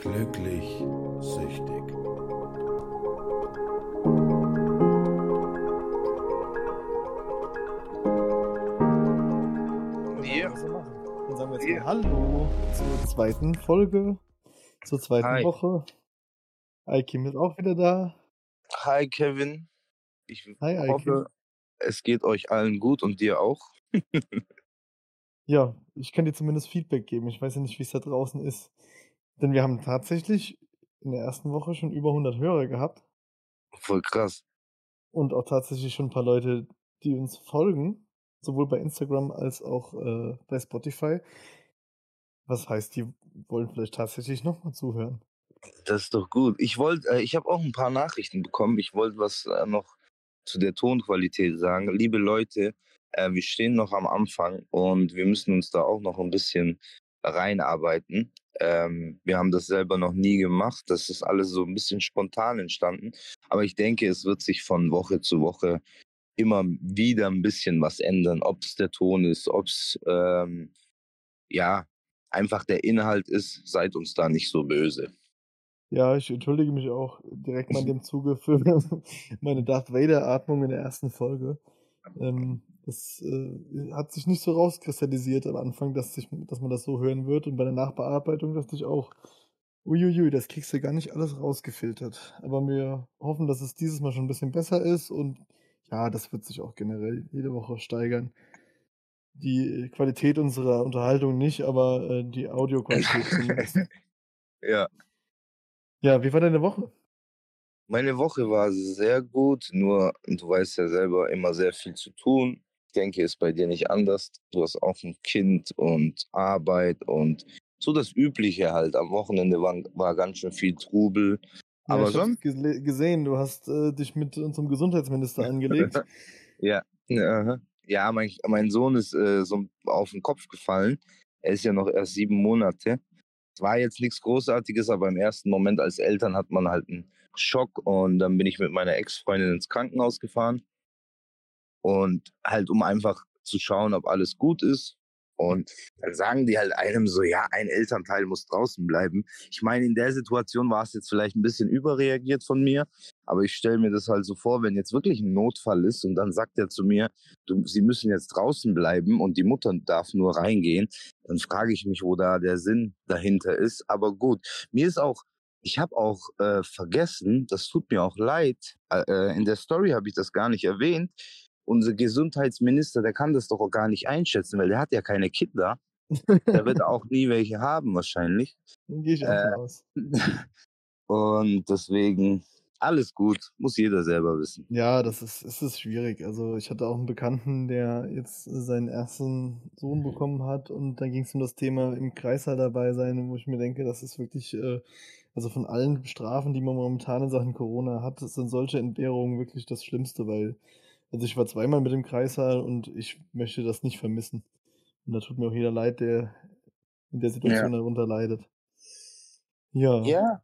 Glücklich süchtig. Ja. Dann sagen wir jetzt Ja. mal Hallo zur zweiten Folge, zur zweiten Hi. Woche. Aikim ist auch wieder da. Hi Kevin. Ich Hi, hoffe, es geht euch allen gut und dir auch. Ja, ich kann dir zumindest Feedback geben. Ich weiß ja nicht, wie es da draußen ist. Denn wir haben tatsächlich in der ersten Woche schon über 100 Hörer gehabt Voll krass. und auch tatsächlich schon ein paar Leute, die uns folgen, sowohl bei Instagram als auch äh, bei Spotify. Was heißt, die wollen vielleicht tatsächlich nochmal zuhören. Das ist doch gut. Ich wollte, äh, ich habe auch ein paar Nachrichten bekommen. Ich wollte was äh, noch zu der Tonqualität sagen. Liebe Leute, äh, wir stehen noch am Anfang und wir müssen uns da auch noch ein bisschen reinarbeiten. Ähm, wir haben das selber noch nie gemacht. Das ist alles so ein bisschen spontan entstanden. Aber ich denke, es wird sich von Woche zu Woche immer wieder ein bisschen was ändern. Ob es der Ton ist, ob es ähm, ja einfach der Inhalt ist. Seid uns da nicht so böse. Ja, ich entschuldige mich auch direkt mal in dem Zuge für meine Darth Vader-Atmung in der ersten Folge. Ähm, das äh, hat sich nicht so rauskristallisiert am Anfang, dass, sich, dass man das so hören wird. Und bei der Nachbearbeitung dachte ich auch, uiuiui, das kriegst du gar nicht alles rausgefiltert. Aber wir hoffen, dass es dieses Mal schon ein bisschen besser ist. Und ja, das wird sich auch generell jede Woche steigern. Die Qualität unserer Unterhaltung nicht, aber äh, die Audioqualität zumindest. Ja. Ja, wie war deine Woche? Meine Woche war sehr gut, nur du weißt ja selber immer sehr viel zu tun. Ich denke, ist bei dir nicht anders. Du hast auch ein Kind und Arbeit und so das Übliche halt. Am Wochenende war, war ganz schön viel Trubel. Ja, Aber ich sonst, gesehen, du hast äh, dich mit unserem Gesundheitsminister angelegt. ja, ja, ja mein, mein Sohn ist äh, so auf den Kopf gefallen. Er ist ja noch erst sieben Monate. Es war jetzt nichts Großartiges, aber im ersten Moment als Eltern hat man halt einen Schock und dann bin ich mit meiner Ex-Freundin ins Krankenhaus gefahren und halt um einfach zu schauen, ob alles gut ist. Und dann sagen die halt einem so, ja, ein Elternteil muss draußen bleiben. Ich meine, in der Situation war es jetzt vielleicht ein bisschen überreagiert von mir, aber ich stelle mir das halt so vor, wenn jetzt wirklich ein Notfall ist und dann sagt er zu mir, du, sie müssen jetzt draußen bleiben und die Mutter darf nur reingehen, dann frage ich mich, wo da der Sinn dahinter ist. Aber gut, mir ist auch, ich habe auch äh, vergessen, das tut mir auch leid, äh, in der Story habe ich das gar nicht erwähnt. Unser Gesundheitsminister, der kann das doch auch gar nicht einschätzen, weil der hat ja keine Kinder. Der wird auch nie welche haben wahrscheinlich. Dann gehe ich Äh, aus. Und deswegen alles gut, muss jeder selber wissen. Ja, das ist, es ist schwierig. Also ich hatte auch einen Bekannten, der jetzt seinen ersten Sohn bekommen hat und dann ging es um das Thema im Kreißsaal dabei sein, wo ich mir denke, das ist wirklich, äh, also von allen Strafen, die man momentan in Sachen Corona hat, sind solche Entbehrungen wirklich das Schlimmste, weil, also ich war zweimal mit dem Kreissaal und ich möchte das nicht vermissen. Und da tut mir auch jeder leid, der in der Situation darunter leidet. Ja, Ja,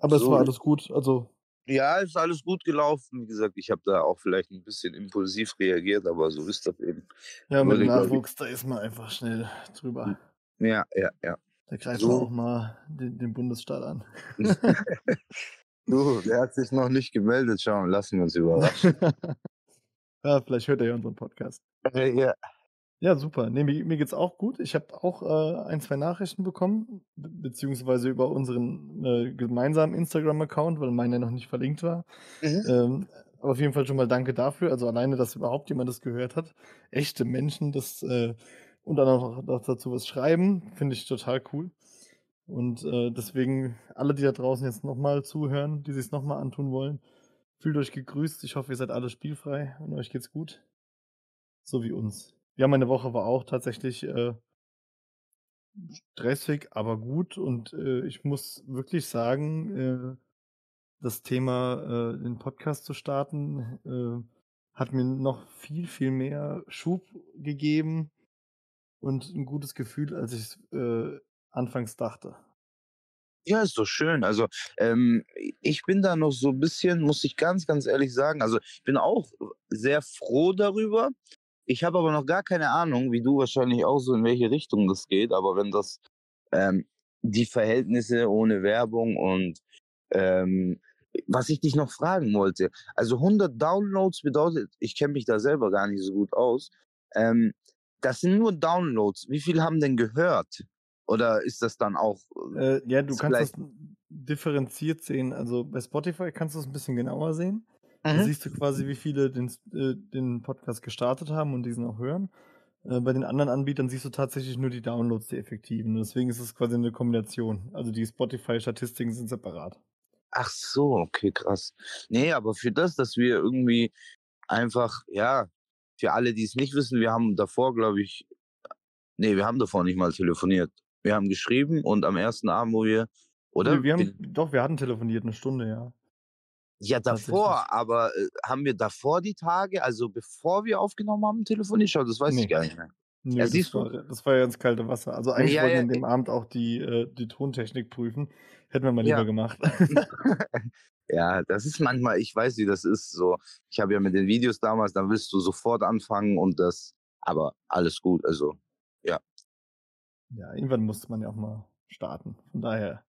aber es so war ist- alles gut. Also ja, ist alles gut gelaufen. Wie gesagt, ich habe da auch vielleicht ein bisschen impulsiv reagiert, aber so ist das eben. Ja, mit Nachwuchs, da ist man einfach schnell drüber. Ja, ja, ja. Da greift So. man auch mal den, den Bundesstaat an. Du, der hat sich noch nicht gemeldet. Schauen, lassen wir uns überraschen. ja, vielleicht hört er ja unseren Podcast. Äh, ja. Ja, super. Nee, mir, mir geht's auch gut. Ich habe auch äh, ein, zwei Nachrichten bekommen, be beziehungsweise über unseren äh, gemeinsamen Instagram-Account, weil meiner noch nicht verlinkt war. Mhm. Ähm, aber auf jeden Fall schon mal danke dafür. Also alleine, dass überhaupt jemand das gehört hat. Echte Menschen, das äh, und dann auch noch dazu was schreiben, finde ich total cool. Und äh, deswegen alle, die da draußen jetzt nochmal zuhören, die sich es nochmal antun wollen, fühlt euch gegrüßt. Ich hoffe, ihr seid alle spielfrei und euch geht's gut. So wie uns. Ja, meine Woche war auch tatsächlich äh, stressig, aber gut. Und äh, ich muss wirklich sagen, äh, das Thema, äh, den Podcast zu starten, äh, hat mir noch viel, viel mehr Schub gegeben und ein gutes Gefühl, als ich äh, anfangs dachte. Ja, ist doch schön. Also, ähm, ich bin da noch so ein bisschen, muss ich ganz, ganz ehrlich sagen. Also, ich bin auch sehr froh darüber. Ich habe aber noch gar keine Ahnung, wie du wahrscheinlich auch so, in welche Richtung das geht. Aber wenn das ähm, die Verhältnisse ohne Werbung und ähm, was ich dich noch fragen wollte, also 100 Downloads bedeutet, ich kenne mich da selber gar nicht so gut aus, ähm, das sind nur Downloads. Wie viel haben denn gehört? Oder ist das dann auch? Äh, ja, du kannst das differenziert sehen. Also bei Spotify kannst du es ein bisschen genauer sehen. Mhm. Da siehst du quasi, wie viele den, äh, den Podcast gestartet haben und diesen auch hören. Äh, bei den anderen Anbietern siehst du tatsächlich nur die Downloads, die effektiven. Deswegen ist es quasi eine Kombination. Also die Spotify-Statistiken sind separat. Ach so, okay, krass. Nee, aber für das, dass wir irgendwie einfach, ja, für alle, die es nicht wissen, wir haben davor, glaube ich, nee, wir haben davor nicht mal telefoniert. Wir haben geschrieben und am ersten Abend, wo wir, oder? Nee, wir haben, doch, wir hatten telefoniert, eine Stunde, ja. Ja, davor, aber äh, haben wir davor die Tage, also bevor wir aufgenommen haben, telefoniert? Schau, das weiß nee. ich gar nicht mehr. Nee, ja, siehst das, du? War, das war ja ins kalte Wasser. Also eigentlich ja, wollten wir ja, an dem Abend auch die, äh, die Tontechnik prüfen. Hätten wir mal lieber gemacht. ja, das ist manchmal, ich weiß, wie das ist. So, ich habe ja mit den Videos damals, dann willst du sofort anfangen und das, aber alles gut, also ja. Ja, irgendwann musste man ja auch mal starten. Von daher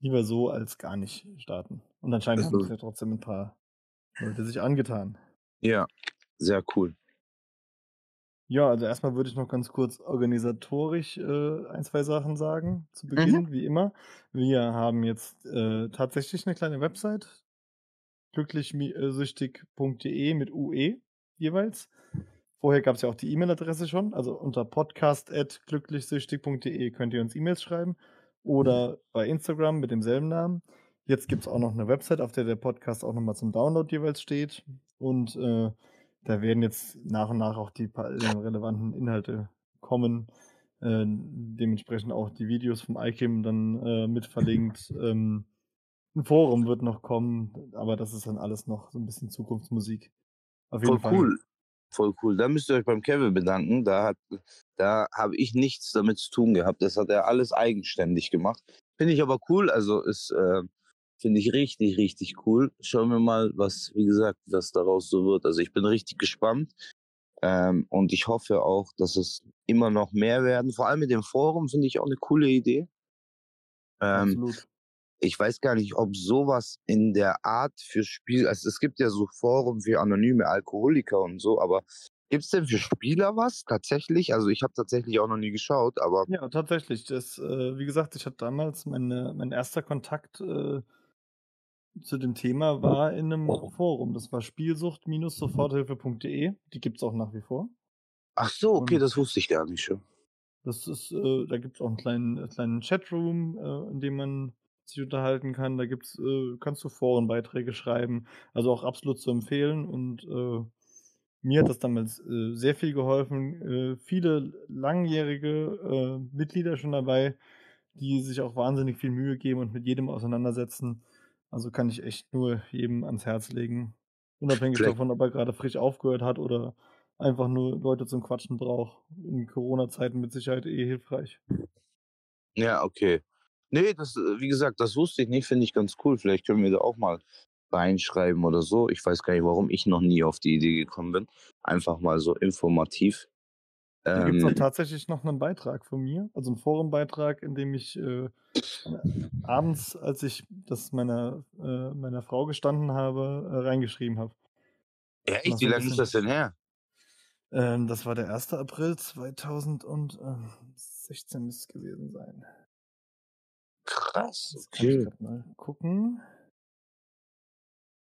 lieber so als gar nicht starten. Und anscheinend haben es ja trotzdem ein paar Leute sich angetan. Ja, sehr cool. Ja, also erstmal würde ich noch ganz kurz organisatorisch äh, ein, zwei Sachen sagen zu mhm. Beginn, mhm. wie immer. Wir haben jetzt äh, tatsächlich eine kleine Website, glücklichsüchtig.de mit UE jeweils. Vorher gab es ja auch die E-Mail-Adresse schon, also unter podcast.glücklichsüchtig.de könnt ihr uns E-Mails schreiben oder bei Instagram mit demselben Namen. Jetzt gibt es auch noch eine Website, auf der der Podcast auch nochmal zum Download jeweils steht. Und äh, da werden jetzt nach und nach auch die relevanten Inhalte kommen. Äh, dementsprechend auch die Videos vom iCam dann äh, mit verlinkt. Ähm, ein Forum wird noch kommen, aber das ist dann alles noch so ein bisschen Zukunftsmusik. Auf jeden Voll Fall. cool. Voll cool. Da müsst ihr euch beim Kevin bedanken. Da, da habe ich nichts damit zu tun gehabt. Das hat er alles eigenständig gemacht. Finde ich aber cool. Also ist, äh, finde ich richtig, richtig cool. Schauen wir mal, was, wie gesagt, was daraus so wird. Also ich bin richtig gespannt. Ähm, und ich hoffe auch, dass es immer noch mehr werden. Vor allem mit dem Forum finde ich auch eine coole Idee. Ähm, Absolut ich weiß gar nicht, ob sowas in der Art für Spiel, also es gibt ja so Foren für anonyme Alkoholiker und so, aber gibt es denn für Spieler was tatsächlich? Also ich habe tatsächlich auch noch nie geschaut, aber. Ja, tatsächlich. Das, äh, wie gesagt, ich hatte damals meine, mein erster Kontakt äh, zu dem Thema war in einem Forum. Das war Spielsucht-soforthilfe.de. Die gibt es auch nach wie vor. Ach so, okay, und das wusste ich gar nicht schon. Das ist, äh, da gibt es auch einen kleinen, kleinen Chatroom, äh, in dem man sich unterhalten kann. Da gibt's, äh, kannst du Forenbeiträge schreiben. Also auch absolut zu empfehlen. Und äh, mir hat das damals äh, sehr viel geholfen. Äh, viele langjährige äh, Mitglieder schon dabei, die sich auch wahnsinnig viel Mühe geben und mit jedem auseinandersetzen. Also kann ich echt nur jedem ans Herz legen. Unabhängig Vielleicht. davon, ob er gerade frisch aufgehört hat oder einfach nur Leute zum Quatschen braucht. In Corona-Zeiten mit Sicherheit eh hilfreich. Ja, okay. Nee, das, äh, wie gesagt, das wusste ich nicht, finde ich ganz cool. Vielleicht können wir da auch mal reinschreiben oder so. Ich weiß gar nicht, warum ich noch nie auf die Idee gekommen bin. Einfach mal so informativ. Da gibt es ähm, tatsächlich noch einen Beitrag von mir, also einen Forumbeitrag, in dem ich äh, abends, als ich das meiner, äh, meiner Frau gestanden habe, äh, reingeschrieben habe. Ja, echt? Wie lange ist das denn her? Ähm, das war der 1. April 2016 müsste es gewesen sein. Krass, Jetzt kann ich okay. mal gucken.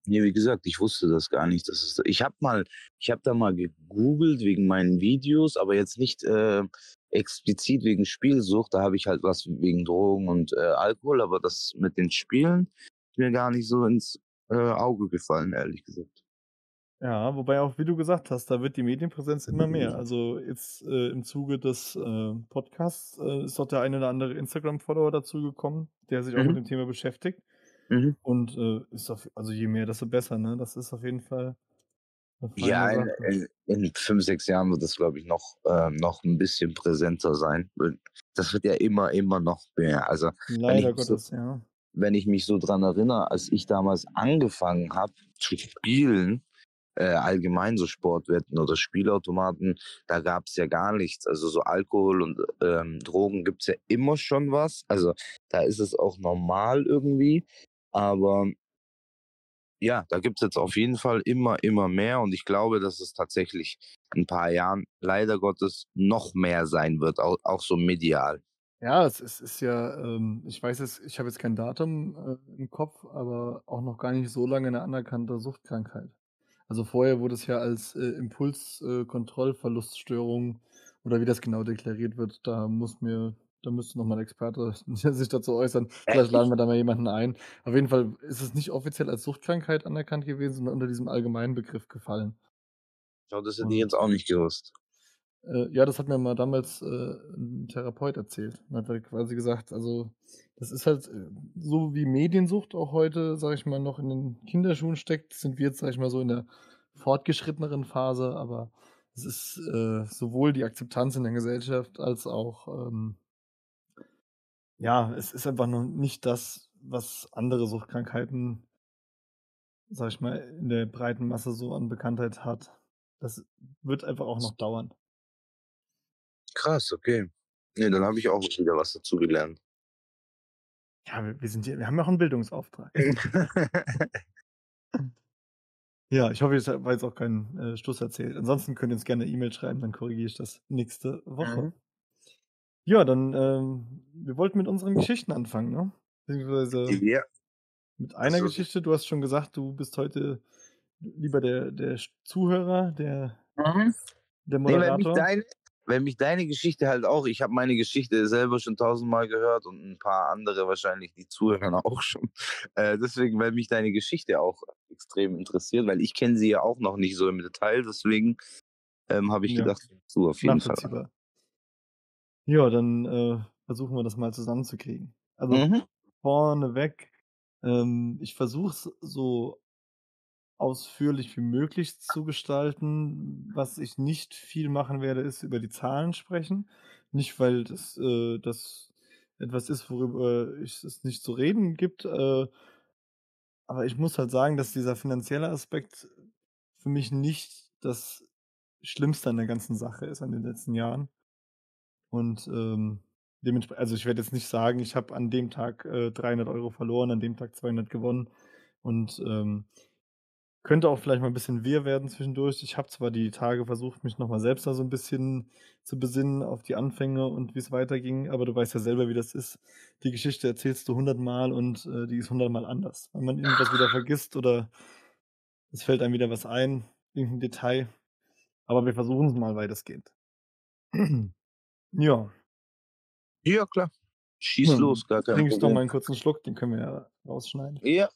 Nee, wie gesagt, ich wusste das gar nicht. Das ist, ich habe mal, ich habe da mal gegoogelt wegen meinen Videos, aber jetzt nicht äh, explizit wegen Spielsucht. Da habe ich halt was wegen Drogen und äh, Alkohol, aber das mit den Spielen ist mir gar nicht so ins äh, Auge gefallen, ehrlich gesagt. Ja, wobei auch, wie du gesagt hast, da wird die Medienpräsenz immer mehr. Also jetzt äh, im Zuge des äh, Podcasts äh, ist doch der eine oder andere Instagram-Follower dazugekommen, der sich auch mit mhm. dem Thema beschäftigt. Mhm. Und äh, ist auf, also je mehr, desto besser, ne? Das ist auf jeden Fall. Ja, in, in, in fünf, sechs Jahren wird das, glaube ich, noch, ähm, noch ein bisschen präsenter sein. Das wird ja immer, immer noch mehr. Also, Leider Gottes, so, ja. wenn ich mich so dran erinnere, als ich damals angefangen habe zu spielen, äh, allgemein so Sportwetten oder Spielautomaten, da gab es ja gar nichts. Also so Alkohol und ähm, Drogen gibt es ja immer schon was. Also da ist es auch normal irgendwie. Aber ja, da gibt es jetzt auf jeden Fall immer, immer mehr. Und ich glaube, dass es tatsächlich in ein paar Jahren leider Gottes noch mehr sein wird, auch, auch so medial. Ja, es ist, ist ja, ähm, ich weiß jetzt, ich habe jetzt kein Datum äh, im Kopf, aber auch noch gar nicht so lange eine anerkannte Suchtkrankheit. Also vorher wurde es ja als äh, Impulskontrollverluststörung äh, oder wie das genau deklariert wird, da muss mir, da müsste nochmal ein Experte sich dazu äußern. Vielleicht laden wir da mal jemanden ein. Auf jeden Fall ist es nicht offiziell als Suchtkrankheit anerkannt gewesen, sondern unter diesem allgemeinen Begriff gefallen. Ja, das hätte ich jetzt auch nicht gewusst. Äh, ja, das hat mir mal damals äh, 'n Therapeut erzählt. Und hat halt quasi gesagt, also, das ist halt, äh, so wie Mediensucht auch heute, sage ich mal, noch in den Kinderschuhen steckt, sind wir jetzt, sage ich mal, so in der fortgeschritteneren Phase, aber es ist, äh, sowohl die Akzeptanz in der Gesellschaft als auch, ähm ja, es ist einfach noch nicht das, was andere Suchtkrankheiten, sage ich mal, in der breiten Masse so an Bekanntheit hat. Das wird einfach auch noch dauern. Krass, okay. Ne, dann habe ich auch wieder was dazu gelernt. Ja, wir wir sind hier wir haben ja auch 'n Bildungsauftrag. Ja, ich hoffe, es war jetzt auch kein, äh, Stuss erzählt. Ansonsten könnt ihr uns gerne 'ne E-Mail schreiben, dann korrigiere ich das nächste Woche. Mhm. Ja, dann, ähm, wir wollten mit unseren Geschichten anfangen, ne? Beziehungsweise Ja. mit einer Also Geschichte. Du hast schon gesagt, du bist heute lieber der der Zuhörer, der Mhm. der Ne, weil mich Moderator. deine weil mich deine Geschichte halt auch ich habe meine Geschichte selber schon tausendmal gehört und 'n paar andere wahrscheinlich, die zuhören, auch schon. Äh, deswegen, weil mich deine Geschichte auch extrem interessiert, weil ich kenne sie ja auch noch nicht so im Detail, deswegen, ähm, habe ich Ja, gedacht, du auf jeden Fall. Ja, dann, äh, versuchen wir das mal zusammenzukriegen. Also, Mhm. vorneweg, ähm, ich versuche es so ausführlich wie möglich zu gestalten. Was ich nicht viel machen werde, ist über die Zahlen sprechen. Nicht, weil das, äh das etwas ist, worüber ich es nicht zu reden gibt, äh aber ich muss halt sagen, dass dieser finanzielle Aspekt für mich nicht das Schlimmste an der ganzen Sache ist an den letzten Jahren. Und, ähm, dementspr also, ich werde jetzt nicht sagen, ich habe an dem Tag, äh, 300 € verloren, an dem Tag 200 gewonnen und, ähm, könnte auch vielleicht mal 'n bisschen wirr werden zwischendurch. Ich habe zwar die Tage versucht, mich noch mal selbst da so 'n bisschen zu besinnen auf die Anfänge und wie's weiterging, aber du weißt ja selber, wie das ist. Die Geschichte erzählst du hundertmal und, äh, die ist hundertmal anders, weil man irgendwas wieder vergisst oder es fällt einem wieder was ein, irgend 'n Detail. Aber wir versuchen's mal weitestgehend. Ja. Ja, klar. Schieß Dann los, gar kein noch Problem. mal 'n kurzen Schluck, den können wir ja rausschneiden. Ja.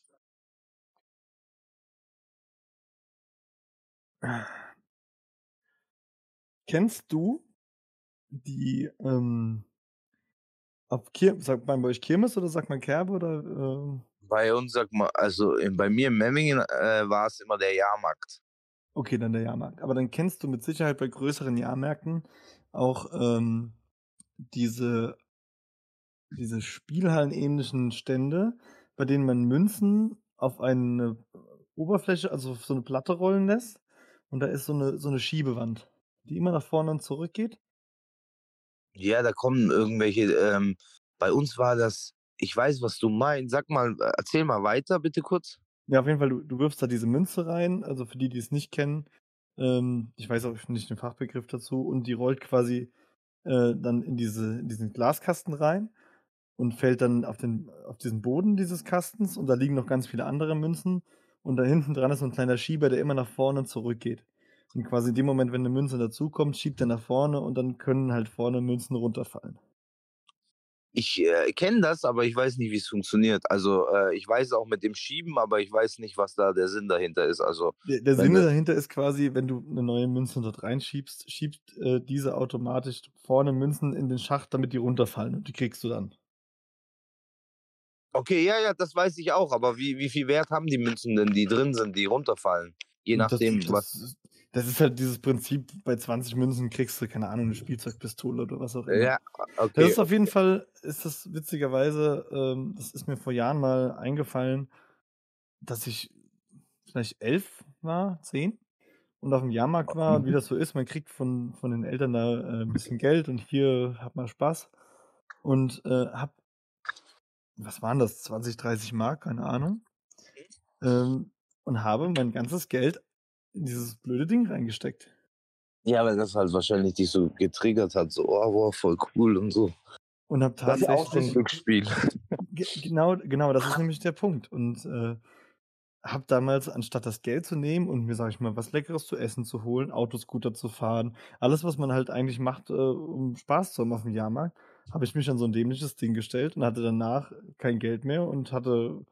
Kennst du die, ähm Kir sagt man bei euch Kirmes oder sagt man Kerbe oder, ähm Bei uns sagt ma also, in bei mir in Memmingen, äh, war's immer der Jahrmarkt. Okay, dann der Jahrmarkt. Aber dann kennst du mit Sicherheit bei größeren Jahrmärkten auch, ähm, diese diese spielhallenähnlichen Stände, bei denen man Münzen auf eine Oberfläche, also auf so 'ne Platte rollen lässt und da ist so 'ne so 'ne Schiebewand, die immer nach vorne und zurück geht? Ja, da kommen irgendwelche, ähm bei uns war das ich weiß, was du meinst. Sag mal äh, erzähl mal weiter bitte kurz. Ja, auf jeden Fall, du du wirfst da diese Münze rein, also für die, die es nicht kennen, ähm, ich weiß auch nicht den Fachbegriff dazu und die rollt quasi, äh, dann in diese in diesen Glaskasten rein und fällt dann auf den auf diesen Boden dieses Kastens und da liegen noch ganz viele andere Münzen und da hinten dran ist so 'n kleiner Schieber, der immer nach vorne und zurück geht. Und quasi in dem Moment, wenn 'ne Münze dazukommt, schiebt er nach vorne und dann können halt vorne Münzen runterfallen. Ich, äh, kenne das, aber ich weiß nicht, wie's funktioniert. Also, äh, ich weiß auch mit dem Schieben, aber ich weiß nicht, was da der Sinn dahinter ist. Also, Der der du dahinter ist quasi, wenn du 'ne neue Münze dort reinschiebst, schiebt, äh, diese automatisch vorne Münzen in den Schacht, damit die runterfallen und die kriegst du dann. Okay, ja, ja, das weiß ich auch, aber wie wie viel Wert haben die Münzen denn, die drin sind, die runterfallen? Je Und das nachdem, das was das ist halt dieses Prinzip, bei 20 Münzen kriegst du, keine Ahnung, 'ne Spielzeugpistole oder was auch immer. Ja, Das okay, ist auf jeden. Fall ist das witzigerweise, ähm das ist mir vor Jahren mal eingefallen, dass ich vielleicht 11 war, 10 und auf dem Jahrmarkt war und wie das so ist, man kriegt von von den Eltern da, äh, 'n bisschen Geld und hier hat man Spaß. Und, äh, habe was waren das, 20, 30 Mark, keine Ahnung, ähm, und habe mein ganzes Geld in dieses blöde Ding reingesteckt. Ja, weil das halt wahrscheinlich dich so getriggert hat, so: „Oh, wow, voll cool“ und so. Und habe Das ist auch so 'n tatsächlich Glücksspiel. Ge genau genau, das ist nämlich der Punkt und, äh, habe damals, anstatt das Geld zu nehmen und mir, sage ich mal, was Leckeres zu essen zu holen, Autoscooter zu fahren, alles, was man halt eigentlich macht, äh, um Spaß zu haben aufm Jahrmarkt, habe ich mich an so 'n dämliches Ding gestellt und hatte danach kein Geld mehr und hatte,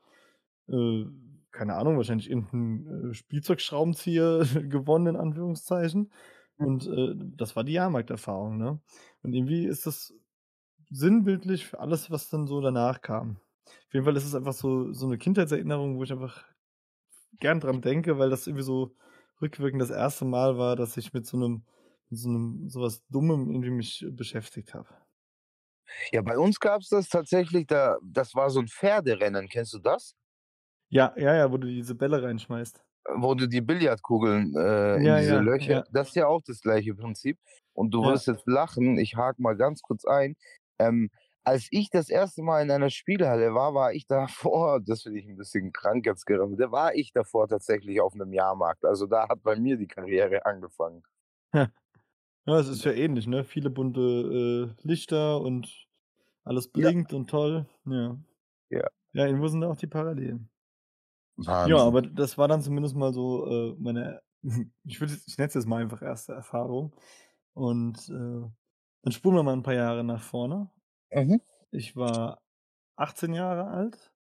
äh, keine Ahnung, wahrscheinlich irgend 'n, äh, Spielzeugschraubenzieher gewonnen in Anführungszeichen und, äh, das war die Jahrmarkterfahrung, ne? Und irgendwie ist das sinnbildlich für alles, was dann so danach kam. Auf jeden Fall ist es einfach so so 'ne Kindheitserinnerung, wo ich einfach gern dran denke, weil das irgendwie so rückwirkend das erste Mal war, dass ich mit so 'nem mit so 'nem so was Dummem irgendwie mich beschäftigt habe. Ja, bei uns gab's das tatsächlich, da das war so 'n Pferderennen. Kennst du das? Ja, ja, ja, wo du diese Bälle reinschmeißt. Wo du die Billardkugeln, äh, in Ja, diese ja, Löcher ja. das ist ja auch das gleiche Prinzip. Und du Ja. wirst jetzt lachen, ich hake mal ganz kurz ein. Ähm, als ich das erste Mal in einer Spielhalle war, war ich davor das finde ich 'n bisschen krank jetzt gerade, da war ich davor tatsächlich auf 'nem Jahrmarkt. Also, da hat bei mir die Karriere angefangen. Ja, es ist ja ähnlich, ne? Viele bunte, äh, Lichter und alles Ja. blinkt und toll, ja. Ja. Ja, irgendwo sind da auch die Parallelen. Ja, Wahnsinn. aber das war dann zumindest mal so, äh, meine ich würde ich nenne es jetzt mal einfach erste Erfahrung. Und, äh, dann spulen wir mal 'n paar Jahre nach vorne. Mhm. Ich war 18 Jahre alt,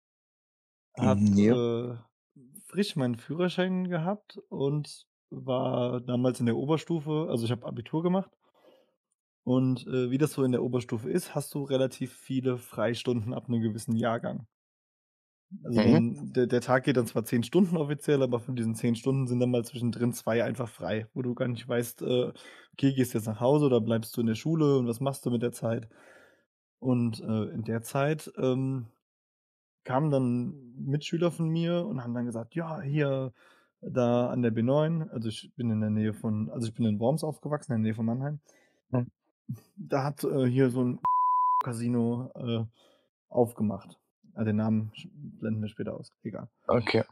habe, ja. äh, frisch meinen Führerschein gehabt und war damals in der Oberstufe also, ich habe Abitur gemacht. Und, äh, wie das so in der Oberstufe ist, hast du relativ viele Freistunden ab 'nem gewissen Jahrgang. Also, Mhm. der der Tag geht dann zwar 10 Stunden offiziell, aber von diesen 10 Stunden sind dann mal zwischendrin 2 einfach frei, wo du gar nicht weißt, äh, okay, gehst du jetzt nach Hause oder bleibst du in der Schule und was machst du mit der Zeit? Und, äh, in der Zeit, ähm, kamen dann Mitschüler von mir und haben dann gesagt: „Ja, hier da an der B9“ also, ich bin in der Nähe von also, ich bin in Worms aufgewachsen, in der Nähe von Mannheim. Hm. Da hat, äh, hier so 'n Casino, äh, aufgemacht. Ah, den Namen blenden wir später aus, egal. Okay.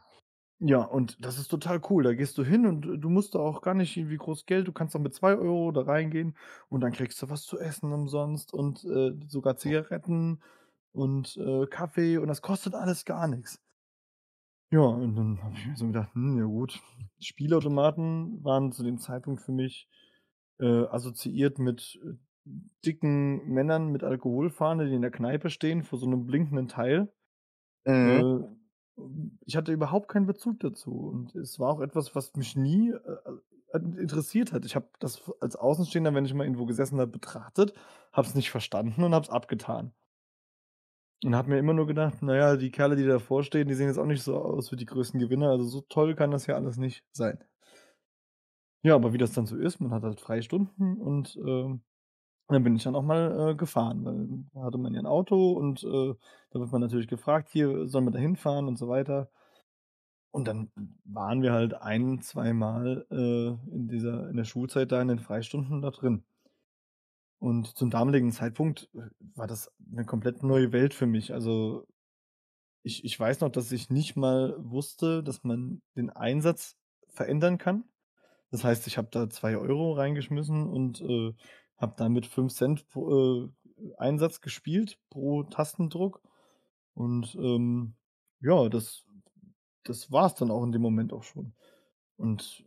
Ja, und das ist total cool. Da gehst du hin und du musst da auch gar nicht irgendwie groß Geld du kannst auch mit 2 € da reingehen und dann kriegst du was zu essen umsonst und, äh, sogar Zigaretten und, äh, Kaffee und das kostet alles gar nix. Ja, und dann habe ich mir so gedacht: „Hm, ja gut.“ Spielautomaten waren zu dem Zeitpunkt für mich, äh, assoziiert mit, äh, dicken Männern mit Alkoholfahne, die in der Kneipe stehen vor so 'nem blinkenden Teil. Mhm. Äh, ich hatte überhaupt keinen Bezug dazu und es war auch etwas, was mich nie, äh, äh, interessiert hat. Ich habe das als Außenstehender, wenn ich mal irgendwo gesessen habe, betrachtet, habe es nicht verstanden und habe es abgetan. Und habe mir immer nur gedacht: „Na ja, die Kerle, die davor stehen, die sehen jetzt auch nicht so aus wie die größten Gewinner, also, so toll kann das ja alles nicht sein.“ Ja, aber wie das dann so ist, man hat halt Freistunden und, ähm, dann bin ich dann auch mal, äh, gefahren, weil da hatte man ja 'n Auto und, äh, da wird man natürlich gefragt: „Hier, sollen wir da hinfahren?“ und so weiter. Und dann waren wir halt ein zweimal, äh, in dieser in der Schulzeit da in den Freistunden da drin. Und zum damaligen Zeitpunkt, äh, war das 'ne komplett neue Welt für mich. Also, ich ich weiß noch, dass ich nicht mal wusste, dass man den Einsatz verändern kann. Das heißt, ich habe da 2 € reingeschmissen und, äh, habe damit 5 C pro, äh, Einsatz gespielt pro Tastendruck. Und, ähm, ja, das das war's dann auch in dem Moment auch schon. Und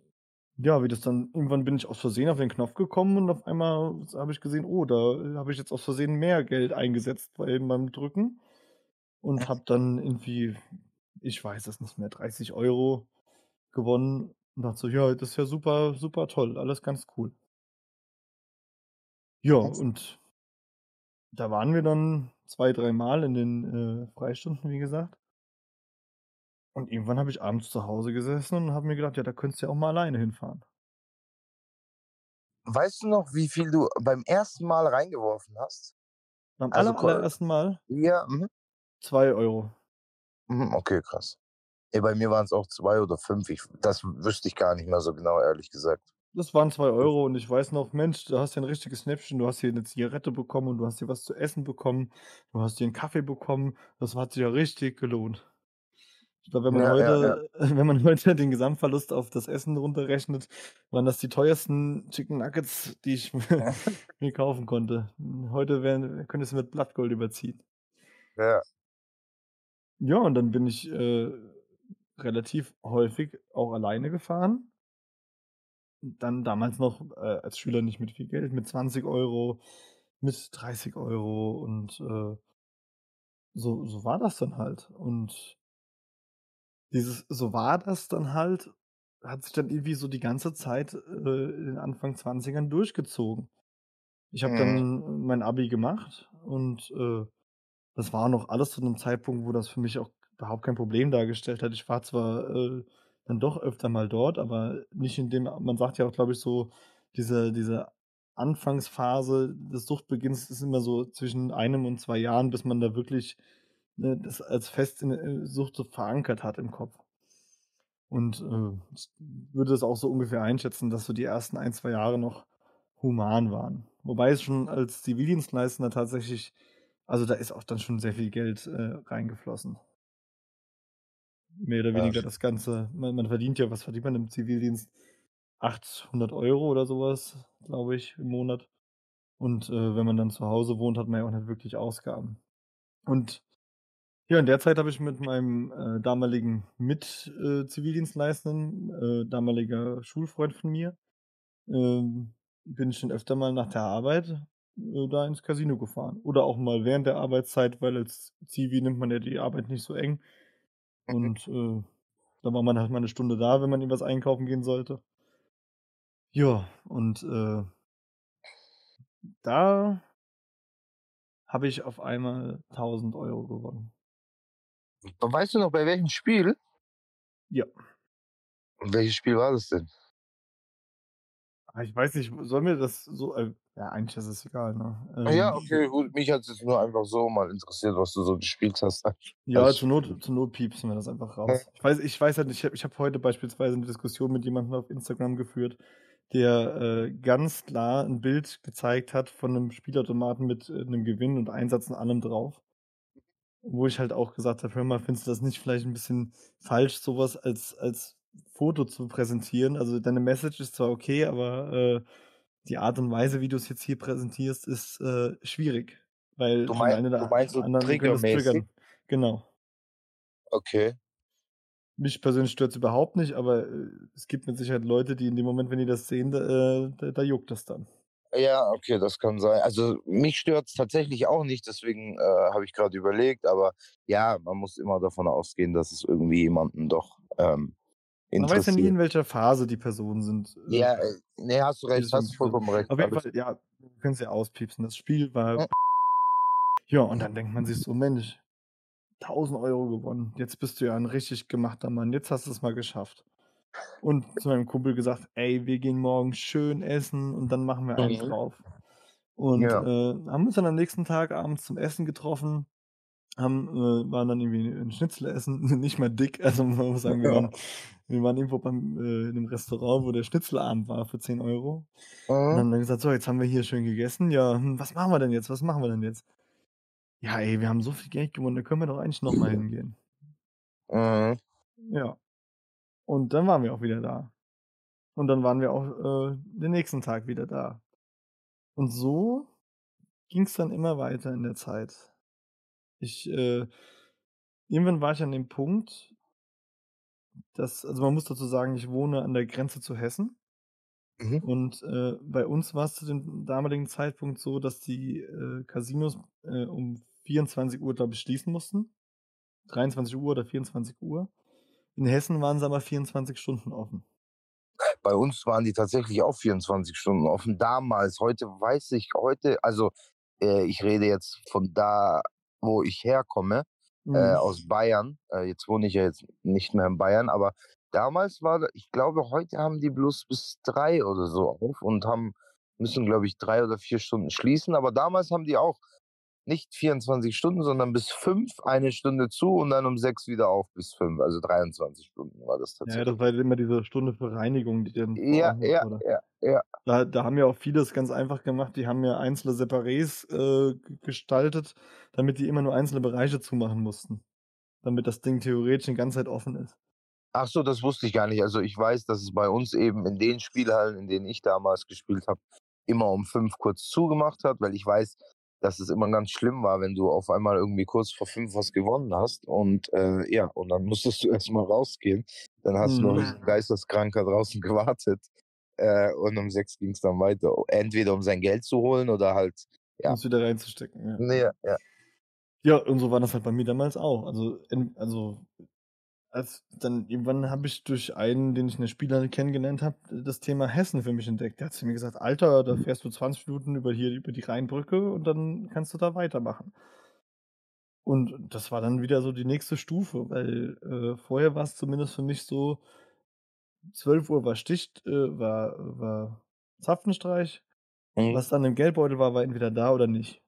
ja, wie das dann irgendwann bin ich aus Versehen auf den Knopf gekommen und auf einmal habe ich gesehen: „Oh, da habe ich jetzt aus Versehen mehr Geld eingesetzt bei beim Drücken“ und habe dann irgendwie, ich weiß es nicht mehr, 30 € gewonnen und dachte so: „Ja, das ist ja super super toll, alles ganz cool.“ Ja, und da waren wir dann 2, dreimal in den, äh, Freistunden, wie gesagt. Und irgendwann habe ich abends zu Hause gesessen und habe mir gedacht: „Ja, da könntest du ja auch mal alleine hinfahren.“ Weißt du noch, wie viel du beim 1. Mal reingeworfen hast? Beim Also, allerersten Mal? Ja, mhm. 2 €. Mhm, okay, krass. Ey, bei mir waren es auch zwei oder fünf. Ich, das wüsste ich gar nicht mehr so genau, ehrlich gesagt. Das waren zwei Euro und ich weiß noch, Mensch, du hast ja ein richtiges Schnäppchen, du hast hier eine Zigarette bekommen und du hast hier was zu essen bekommen, du hast hier einen Kaffee bekommen. Das hat sich ja richtig gelohnt. Ich glaube, wenn man Ja, ja, ja. heute, wenn man heute den Gesamtverlust auf das Essen runterrechnet, waren das die teuersten Chicken Nuggets, die ich mir, kaufen konnte. Heute wären, könnte es mit Blattgold überziehen. Ja. Ja, und dann bin ich äh, relativ häufig auch alleine gefahren. Dann damals noch äh, als Schüler nicht mit viel Geld, mit 20 Euro, mit 30 Euro und äh, so, so war das dann halt. Und dieses, so war das dann halt, hat sich dann irgendwie so die ganze Zeit äh, in den Anfang 20ern durchgezogen. Ich habe Mhm. dann mein Abi gemacht und äh, das war noch alles zu einem Zeitpunkt, wo das für mich auch überhaupt kein Problem dargestellt hat. Ich war zwar äh, dann doch öfter mal dort, aber nicht in dem, man sagt ja auch, glaube ich, so, diese, diese Anfangsphase des Suchtbeginns ist immer so zwischen einem und zwei Jahren, bis man da wirklich ne, das als fest in der Sucht so verankert hat im Kopf. Und äh, ich würde das auch so ungefähr einschätzen, dass so die ersten ein, zwei Jahre noch human waren. Wobei es schon als Zivildienstleistender tatsächlich, also da ist auch dann schon sehr viel Geld äh, reingeflossen. Mehr oder weniger das Ganze. Man, man verdient ja, was verdient man im Zivildienst? 800 Euro oder sowas, glaube ich, im Monat. Und äh, wenn man dann zu Hause wohnt, hat man ja auch nicht wirklich Ausgaben. Und ja, in der Zeit habe ich mit meinem äh, damaligen Mit-Zivildienstleistenden, äh, damaliger Schulfreund von mir, ähm, bin ich schon öfter mal nach der Arbeit äh, da ins Casino gefahren. Oder auch mal während der Arbeitszeit, weil als Zivi nimmt man ja die Arbeit nicht so eng. Mhm. Und äh, da war man halt mal eine Stunde da, wenn man irgendwas einkaufen gehen sollte. Ja, und äh, da habe ich auf einmal 1000 Euro gewonnen. Weißt du noch, bei welchem Spiel? Ja. Und welches Spiel war das denn? Ah, Ich weiß nicht, soll mir das so. Äh, ja, eigentlich ist es egal, ne? Ah Ja, Ähm, okay, gut. Mich hat es jetzt nur einfach so mal interessiert, was du so gespielt hast. ja, Als zur Not, zur Not piepsen wir das einfach Ja. raus. Ich weiß, ich weiß halt nicht, ich habe ich hab heute beispielsweise eine Diskussion mit jemandem auf Instagram geführt, der äh, ganz klar ein Bild gezeigt hat von einem Spielautomaten mit äh, einem Gewinn und Einsatz und allem drauf. Wo ich halt auch gesagt habe, hör mal, findest du das nicht vielleicht ein bisschen falsch, sowas als, als Foto zu präsentieren? Also deine Message ist zwar okay, aber äh, die Art und Weise, wie du es jetzt hier präsentierst, ist äh, schwierig. Weil Du, mein, du meinst so triggermäßig? triggern. Genau. Okay. Mich persönlich stört es überhaupt nicht, aber äh, es gibt mit Sicherheit Leute, die in dem Moment, wenn die das sehen, da, äh, da, da juckt das dann. Ja, okay, das kann sein. Also mich stört es tatsächlich auch nicht, deswegen äh, habe ich gerade überlegt, aber ja, man muss immer davon ausgehen, dass es irgendwie jemanden doch ähm, Man weiß ja nie, in welcher Phase die Personen sind, äh, Ja, äh, nee, hast du recht, hast du vollkommen recht. Auf jeden. Fall, ja, wir können es ja auspiepsen. Das Spiel war. Ja. Ja, und dann denkt man sich so, Mensch, 1000 Euro gewonnen. Jetzt bist du ja ein richtig gemachter Mann. Jetzt hast du es mal geschafft. Und zu meinem Kumpel gesagt, ey, wir gehen morgen schön essen und dann machen wir einen Mhm. drauf. Und Ja. äh, haben uns dann am nächsten Tag abends zum Essen getroffen, haben, äh, waren dann irgendwie ein Schnitzel essen, nicht mal dick, also man muss sagen, wir Ja. waren, wir waren irgendwo beim, äh, in einem Restaurant, wo der Schnitzelabend war für 10 Euro. Und Mhm. haben dann gesagt, so, jetzt haben wir hier schön gegessen, ja, hm, was machen wir denn jetzt, was machen wir denn jetzt? Ja, ey, wir haben so viel Geld gewonnen, da können wir doch eigentlich nochmal hingehen. Mhm. Ja, und dann waren wir auch wieder da. Und dann waren wir auch äh, den nächsten Tag wieder da. Und so ging es dann immer weiter in der Zeit. Ich, äh, irgendwann war ich an dem Punkt, dass, also man muss dazu sagen, ich wohne an der Grenze zu Hessen. Mhm. Und äh, bei uns war es zu dem damaligen Zeitpunkt so, dass die äh, Casinos äh, um 24 Uhr, glaube ich, schließen mussten. 23 Uhr oder 24 Uhr. In Hessen waren sie aber 24 Stunden offen. Bei uns waren die tatsächlich auch 24 Stunden offen. Damals, heute weiß ich, heute, also äh, ich rede jetzt von da, wo ich herkomme, äh, Mhm. aus Bayern. Äh, jetzt wohne ich ja jetzt nicht mehr in Bayern, aber damals war, ich glaube, heute haben die bloß bis drei oder so auf und haben müssen, glaube ich, drei oder vier Stunden schließen. Aber damals haben die auch nicht 24 Stunden, sondern bis 5 eine Stunde zu und dann um 6 wieder auf bis 5. Also 23 Stunden war das Ja, tatsächlich. das war immer diese Stunde für Reinigung, die dann Ja, ja, ja, ja. Da, da haben ja auch viele es ganz einfach gemacht. Die haben ja einzelne Separés äh, gestaltet, damit die immer nur einzelne Bereiche zumachen mussten. Damit das Ding theoretisch die ganze Zeit offen ist. Ach so, das wusste ich gar nicht. Also ich weiß, dass es bei uns eben in den Spielhallen, in denen ich damals gespielt habe, immer um 5 kurz zugemacht hat, weil ich weiß, dass es immer ganz schlimm war, wenn du auf einmal irgendwie kurz vor 5 was gewonnen hast und äh, ja, und dann musstest du erstmal rausgehen. Dann hast du noch wie Mhm. ein Geisteskranker draußen gewartet. Äh, und um 6 ging es dann weiter. Entweder um sein Geld zu holen oder halt, Um ja. es wieder reinzustecken. Ja. Nee, ja. ja, und so war das halt bei mir damals auch. Also, in, also als dann irgendwann habe ich durch einen, den ich in der Spielhalle kennengelernt habe, das Thema Hessen für mich entdeckt. Der hat zu mir gesagt, Alter, da fährst du 20 Minuten über hier über die Rheinbrücke und dann kannst du da weitermachen. Und das war dann wieder so die nächste Stufe, weil äh, vorher war es zumindest für mich so, 12 Uhr war Sticht, äh, war, war Zapfenstreich. Mhm. Was dann im Geldbeutel war, war entweder da oder nicht.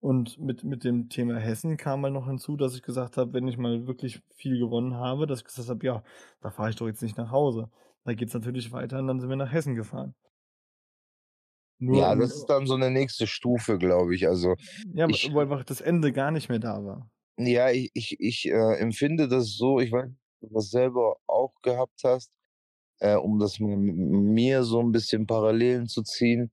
Und mit, mit dem Thema Hessen kam mal noch hinzu, dass ich gesagt habe, wenn ich mal wirklich viel gewonnen habe, dass ich gesagt habe, ja, da fahre ich doch jetzt nicht nach Hause. Da geht es natürlich weiter und dann sind wir nach Hessen gefahren. Nur Ja, das ist dann so eine nächste Stufe, glaube ich. Also ja, ich, wo einfach das Ende gar nicht mehr da war. Ja, ich, ich, ich äh, empfinde das so, ich weiß, du selber auch gehabt hast, äh, um das mit mir so ein bisschen Parallelen zu ziehen.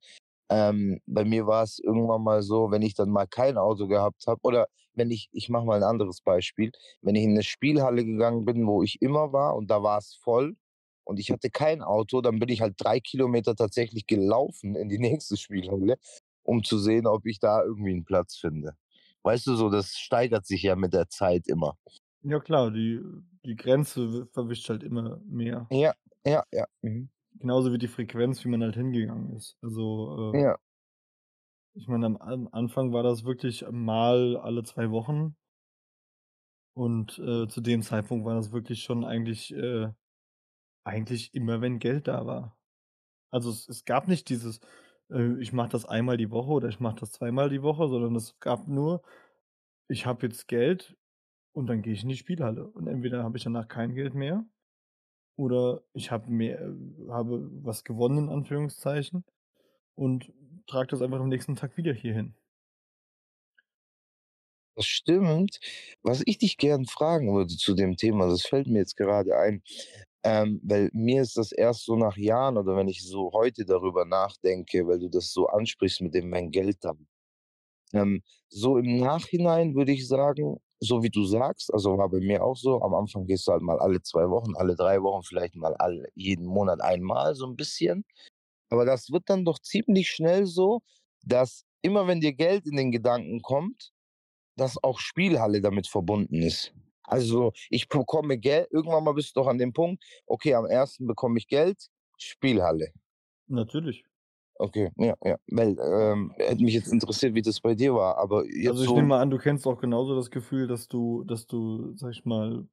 Ähm, bei mir war es irgendwann mal so, wenn ich dann mal kein Auto gehabt habe, oder wenn ich, ich mache mal ein anderes Beispiel, wenn ich in eine Spielhalle gegangen bin, wo ich immer war und da war es voll und ich hatte kein Auto, dann bin ich halt drei Kilometer tatsächlich gelaufen in die nächste Spielhalle, um zu sehen, ob ich da irgendwie einen Platz finde. Weißt du so, das steigert sich ja mit der Zeit immer. Ja klar, die, die Grenze verwischt halt immer mehr. Ja, ja, ja. Mhm. Genauso wie die Frequenz, wie man halt hingegangen ist. Also, äh, Ja. ich meine, am, am Anfang war das wirklich mal alle zwei Wochen. Und äh, zu dem Zeitpunkt war das wirklich schon eigentlich, äh, eigentlich immer, wenn Geld da war. Also es, es gab nicht dieses, äh, ich mache das einmal die Woche oder ich mache das zweimal die Woche, sondern es gab nur, ich habe jetzt Geld und dann gehe ich in die Spielhalle. Und entweder habe ich danach kein Geld mehr oder ich habe mehr, äh, habe was gewonnen, in Anführungszeichen, und trage das einfach am nächsten Tag wieder hier hin. Das stimmt. Was ich dich gern fragen würde zu dem Thema, das fällt mir jetzt gerade ein, ähm, weil mir ist das erst so nach Jahren oder wenn ich so heute darüber nachdenke, weil du das so ansprichst mit dem mein Geld da. Ähm, so im Nachhinein würde ich sagen, so wie du sagst, also war bei mir auch so, am Anfang gehst du halt mal alle zwei Wochen, alle drei Wochen, vielleicht mal alle, jeden Monat einmal so ein bisschen. Aber das wird dann doch ziemlich schnell so, dass immer wenn dir Geld in den Gedanken kommt, dass auch Spielhalle damit verbunden ist. Also ich bekomme Geld, irgendwann mal bist du doch an dem Punkt, okay, am ersten bekomme ich Geld, Spielhalle. Natürlich. Okay, ja, ja. Weil, ähm, hätte mich jetzt interessiert, wie das bei dir war, aber jetzt Also ich so. nehme mal an, du kennst auch genauso das Gefühl, dass du, dass du, sag ich mal,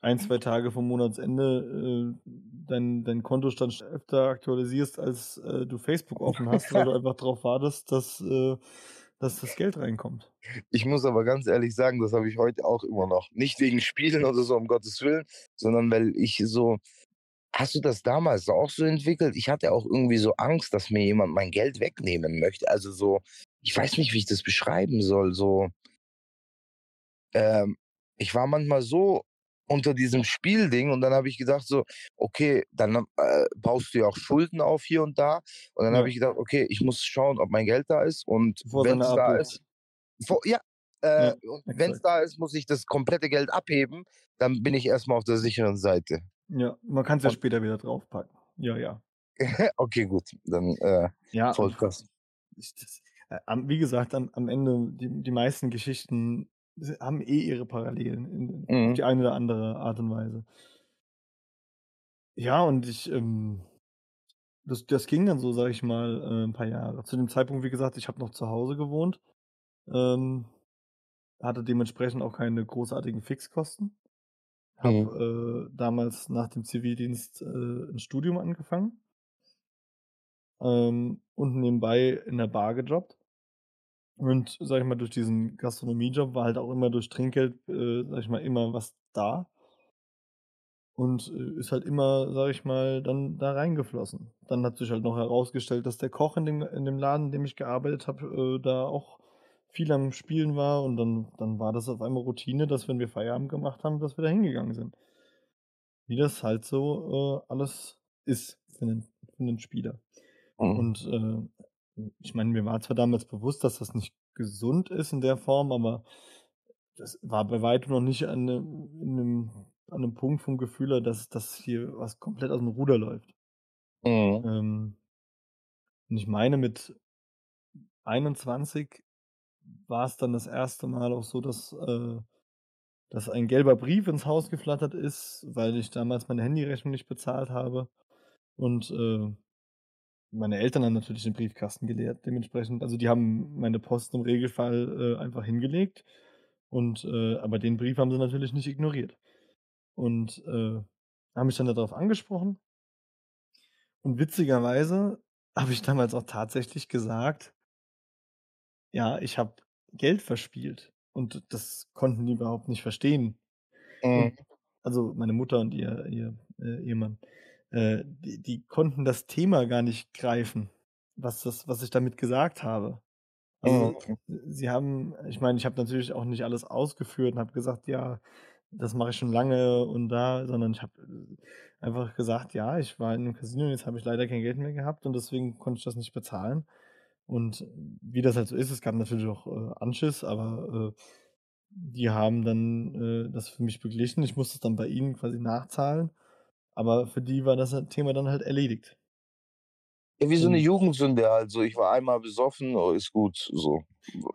ein, zwei Tage vom Monatsende äh, dein, dein Kontostand öfter aktualisierst, als äh, du Facebook offen hast, weil du einfach darauf wartest, dass, äh, dass das Geld reinkommt. Ich muss aber ganz ehrlich sagen, das habe ich heute auch immer noch. Nicht wegen Spielen oder so, um Gottes Willen, sondern weil ich so. Hast du das damals auch so entwickelt? Ich hatte auch irgendwie so Angst, dass mir jemand mein Geld wegnehmen möchte. Also so, ich weiß nicht, wie ich das beschreiben soll. So, ähm, ich war manchmal so unter diesem Spielding und dann habe ich gedacht so, okay, dann äh, baust du ja auch Schulden auf hier und da. Und dann Ja. habe ich gedacht, okay, ich muss schauen, ob mein Geld da ist und wenn es da ist, vor, ja, äh, Ja, wenn es da ist, muss ich das komplette Geld abheben, dann bin ich erstmal auf der sicheren Seite. Ja, man kann es ja Und später wieder draufpacken. Ja, ja. okay, gut, dann äh, Ja, voll krass. ich, das, äh, wie gesagt, am, am Ende, die, die meisten Geschichten haben eh ihre Parallelen in, auf Mhm. die eine oder andere Art und Weise. Ja, und ich, ähm, das, das ging dann so, sag ich mal, äh, ein paar Jahre. Zu dem Zeitpunkt, wie gesagt, ich habe noch zu Hause gewohnt, ähm, hatte dementsprechend auch keine großartigen Fixkosten. Mhm. Habe äh, damals nach dem Zivildienst äh, ein Studium angefangen ähm, und nebenbei in der Bar gejobbt. Und, sage ich mal, durch diesen Gastronomiejob war halt auch immer durch Trinkgeld, äh, sage ich mal, immer was da. Und, äh, ist halt immer, sage ich mal, dann da reingeflossen. Dann hat sich halt noch herausgestellt, dass der Koch in dem in dem Laden, in dem ich gearbeitet habe, äh, da auch viel am Spielen war und dann dann war das auf einmal Routine, dass wenn wir Feierabend gemacht haben, dass wir da hingegangen sind. Wie das halt so, äh, alles ist für 'nen für 'nen Spieler. Mhm. Und, äh, ich meine, mir war zwar damals bewusst, dass das nicht gesund ist in der Form, aber das war bei weitem noch nicht an 'nem in 'nem an 'nem Punkt vom Gefühl her, dass dass hier was komplett aus'm Ruder läuft. Mhm. Ähm und ich meine, mit 21 war's dann das erste Mal auch so, dass äh, dass ein gelber Brief ins Haus geflattert ist, weil ich damals meine Handyrechnung nicht bezahlt habe. Und, äh, meine Eltern haben natürlich den Briefkasten geleert dementsprechend. Also, die haben meine Post im Regelfall, äh, einfach hingelegt und, äh aber den Brief haben sie natürlich nicht ignoriert. Und, äh, haben mich dann da drauf angesprochen. Und witzigerweise habe ich damals auch tatsächlich gesagt ja, ich habe Geld verspielt und das konnten die überhaupt nicht verstehen. Mhm. Also, meine Mutter und ihr ihr, äh, Ehemann, äh, die die konnten das Thema gar nicht greifen, was das was ich damit gesagt habe. Also, Mhm. sie haben ich meine, ich habe natürlich auch nicht alles ausgeführt und habe gesagt: „Ja, das mache ich schon lange und da“, sondern ich habe, äh, einfach gesagt: „Ja, ich war in 'nem Casino und jetzt habe ich leider kein Geld mehr gehabt und deswegen konnte ich das nicht bezahlen.“ Und wie das halt so ist, es gab natürlich auch, äh, Anschiss, aber, äh, die haben dann, äh, das für mich beglichen. Ich musste es dann bei ihnen quasi nachzahlen, aber für die war das halt Thema dann halt erledigt. Ja, wie so 'ne Und Jugendsünde halt so: „Ich war einmal besoffen, oh, ist gut“, so.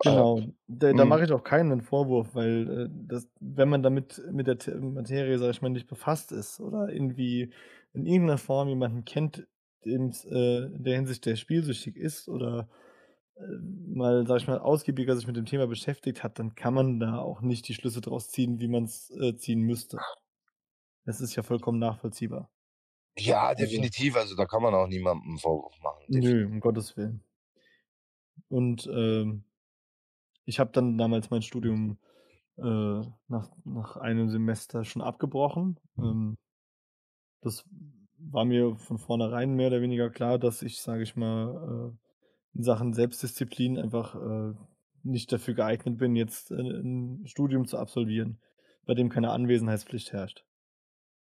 Äh, Genau, da da mhm. mache ich auch keinem 'nen Vorwurf, weil, äh, das wenn man damit mit der Materie, sage ich mal, nicht befasst ist oder irgendwie in irgend 'ner Form jemanden kennt, äh, in der Hinsicht der spielsüchtig ist oder, äh, mal, sage ich mal, ausgiebiger sich mit dem Thema beschäftigt hat, dann kann man da auch nicht die Schlüsse draus ziehen, wie man's, äh, ziehen müsste. Das ist ja vollkommen nachvollziehbar. Ja, Also definitiv. Also, da kann man auch niemandem 'n Vorwurf machen, Nö, definitiv. um Gottes Willen. Und, ähm, ich habe dann damals mein Studium, äh, nach nach einem Semester schon abgebrochen. Ähm das war mir von vornherein mehr oder weniger klar, dass ich, sage ich mal, äh, in Sachen Selbstdisziplin einfach, äh, nicht dafür geeignet bin, jetzt, äh, 'n Studium zu absolvieren, bei dem keine Anwesenheitspflicht herrscht.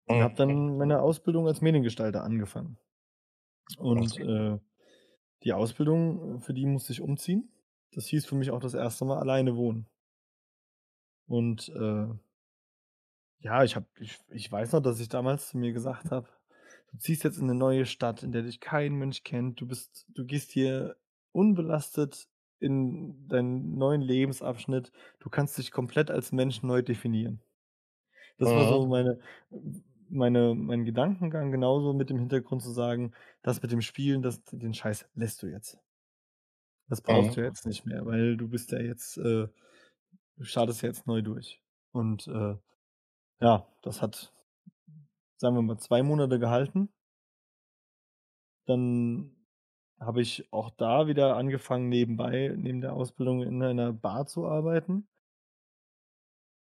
Und habe dann meine Ausbildung als Mediengestalter angefangen. Und, äh, die Ausbildung, für die musste ich umziehen. Das hieß für mich auch das 1. Mal alleine wohnen. Und, äh ja, ich habe ich ich weiß noch, dass ich damals zu mir gesagt habe: „Du ziehst jetzt in 'ne neue Stadt, in der dich kein Mensch kennt. Du bist du gehst hier unbelastet in deinen neuen Lebensabschnitt. Du kannst dich komplett als Mensch neu definieren.“ Das war Mhm. so meine meine mein Gedankengang, genauso mit dem Hintergrund zu sagen: „Das mit dem Spielen, das den Scheiß lässt du jetzt.“ Das brauchst Mhm. du jetzt nicht mehr, weil du bist ja jetzt, äh du startest ja jetzt neu durch. Und, äh, ja, das hat, sagen wir mal, 2 Monate gehalten. Dann habe ich auch da wieder angefangen, nebenbei neben der Ausbildung in einer Bar zu arbeiten.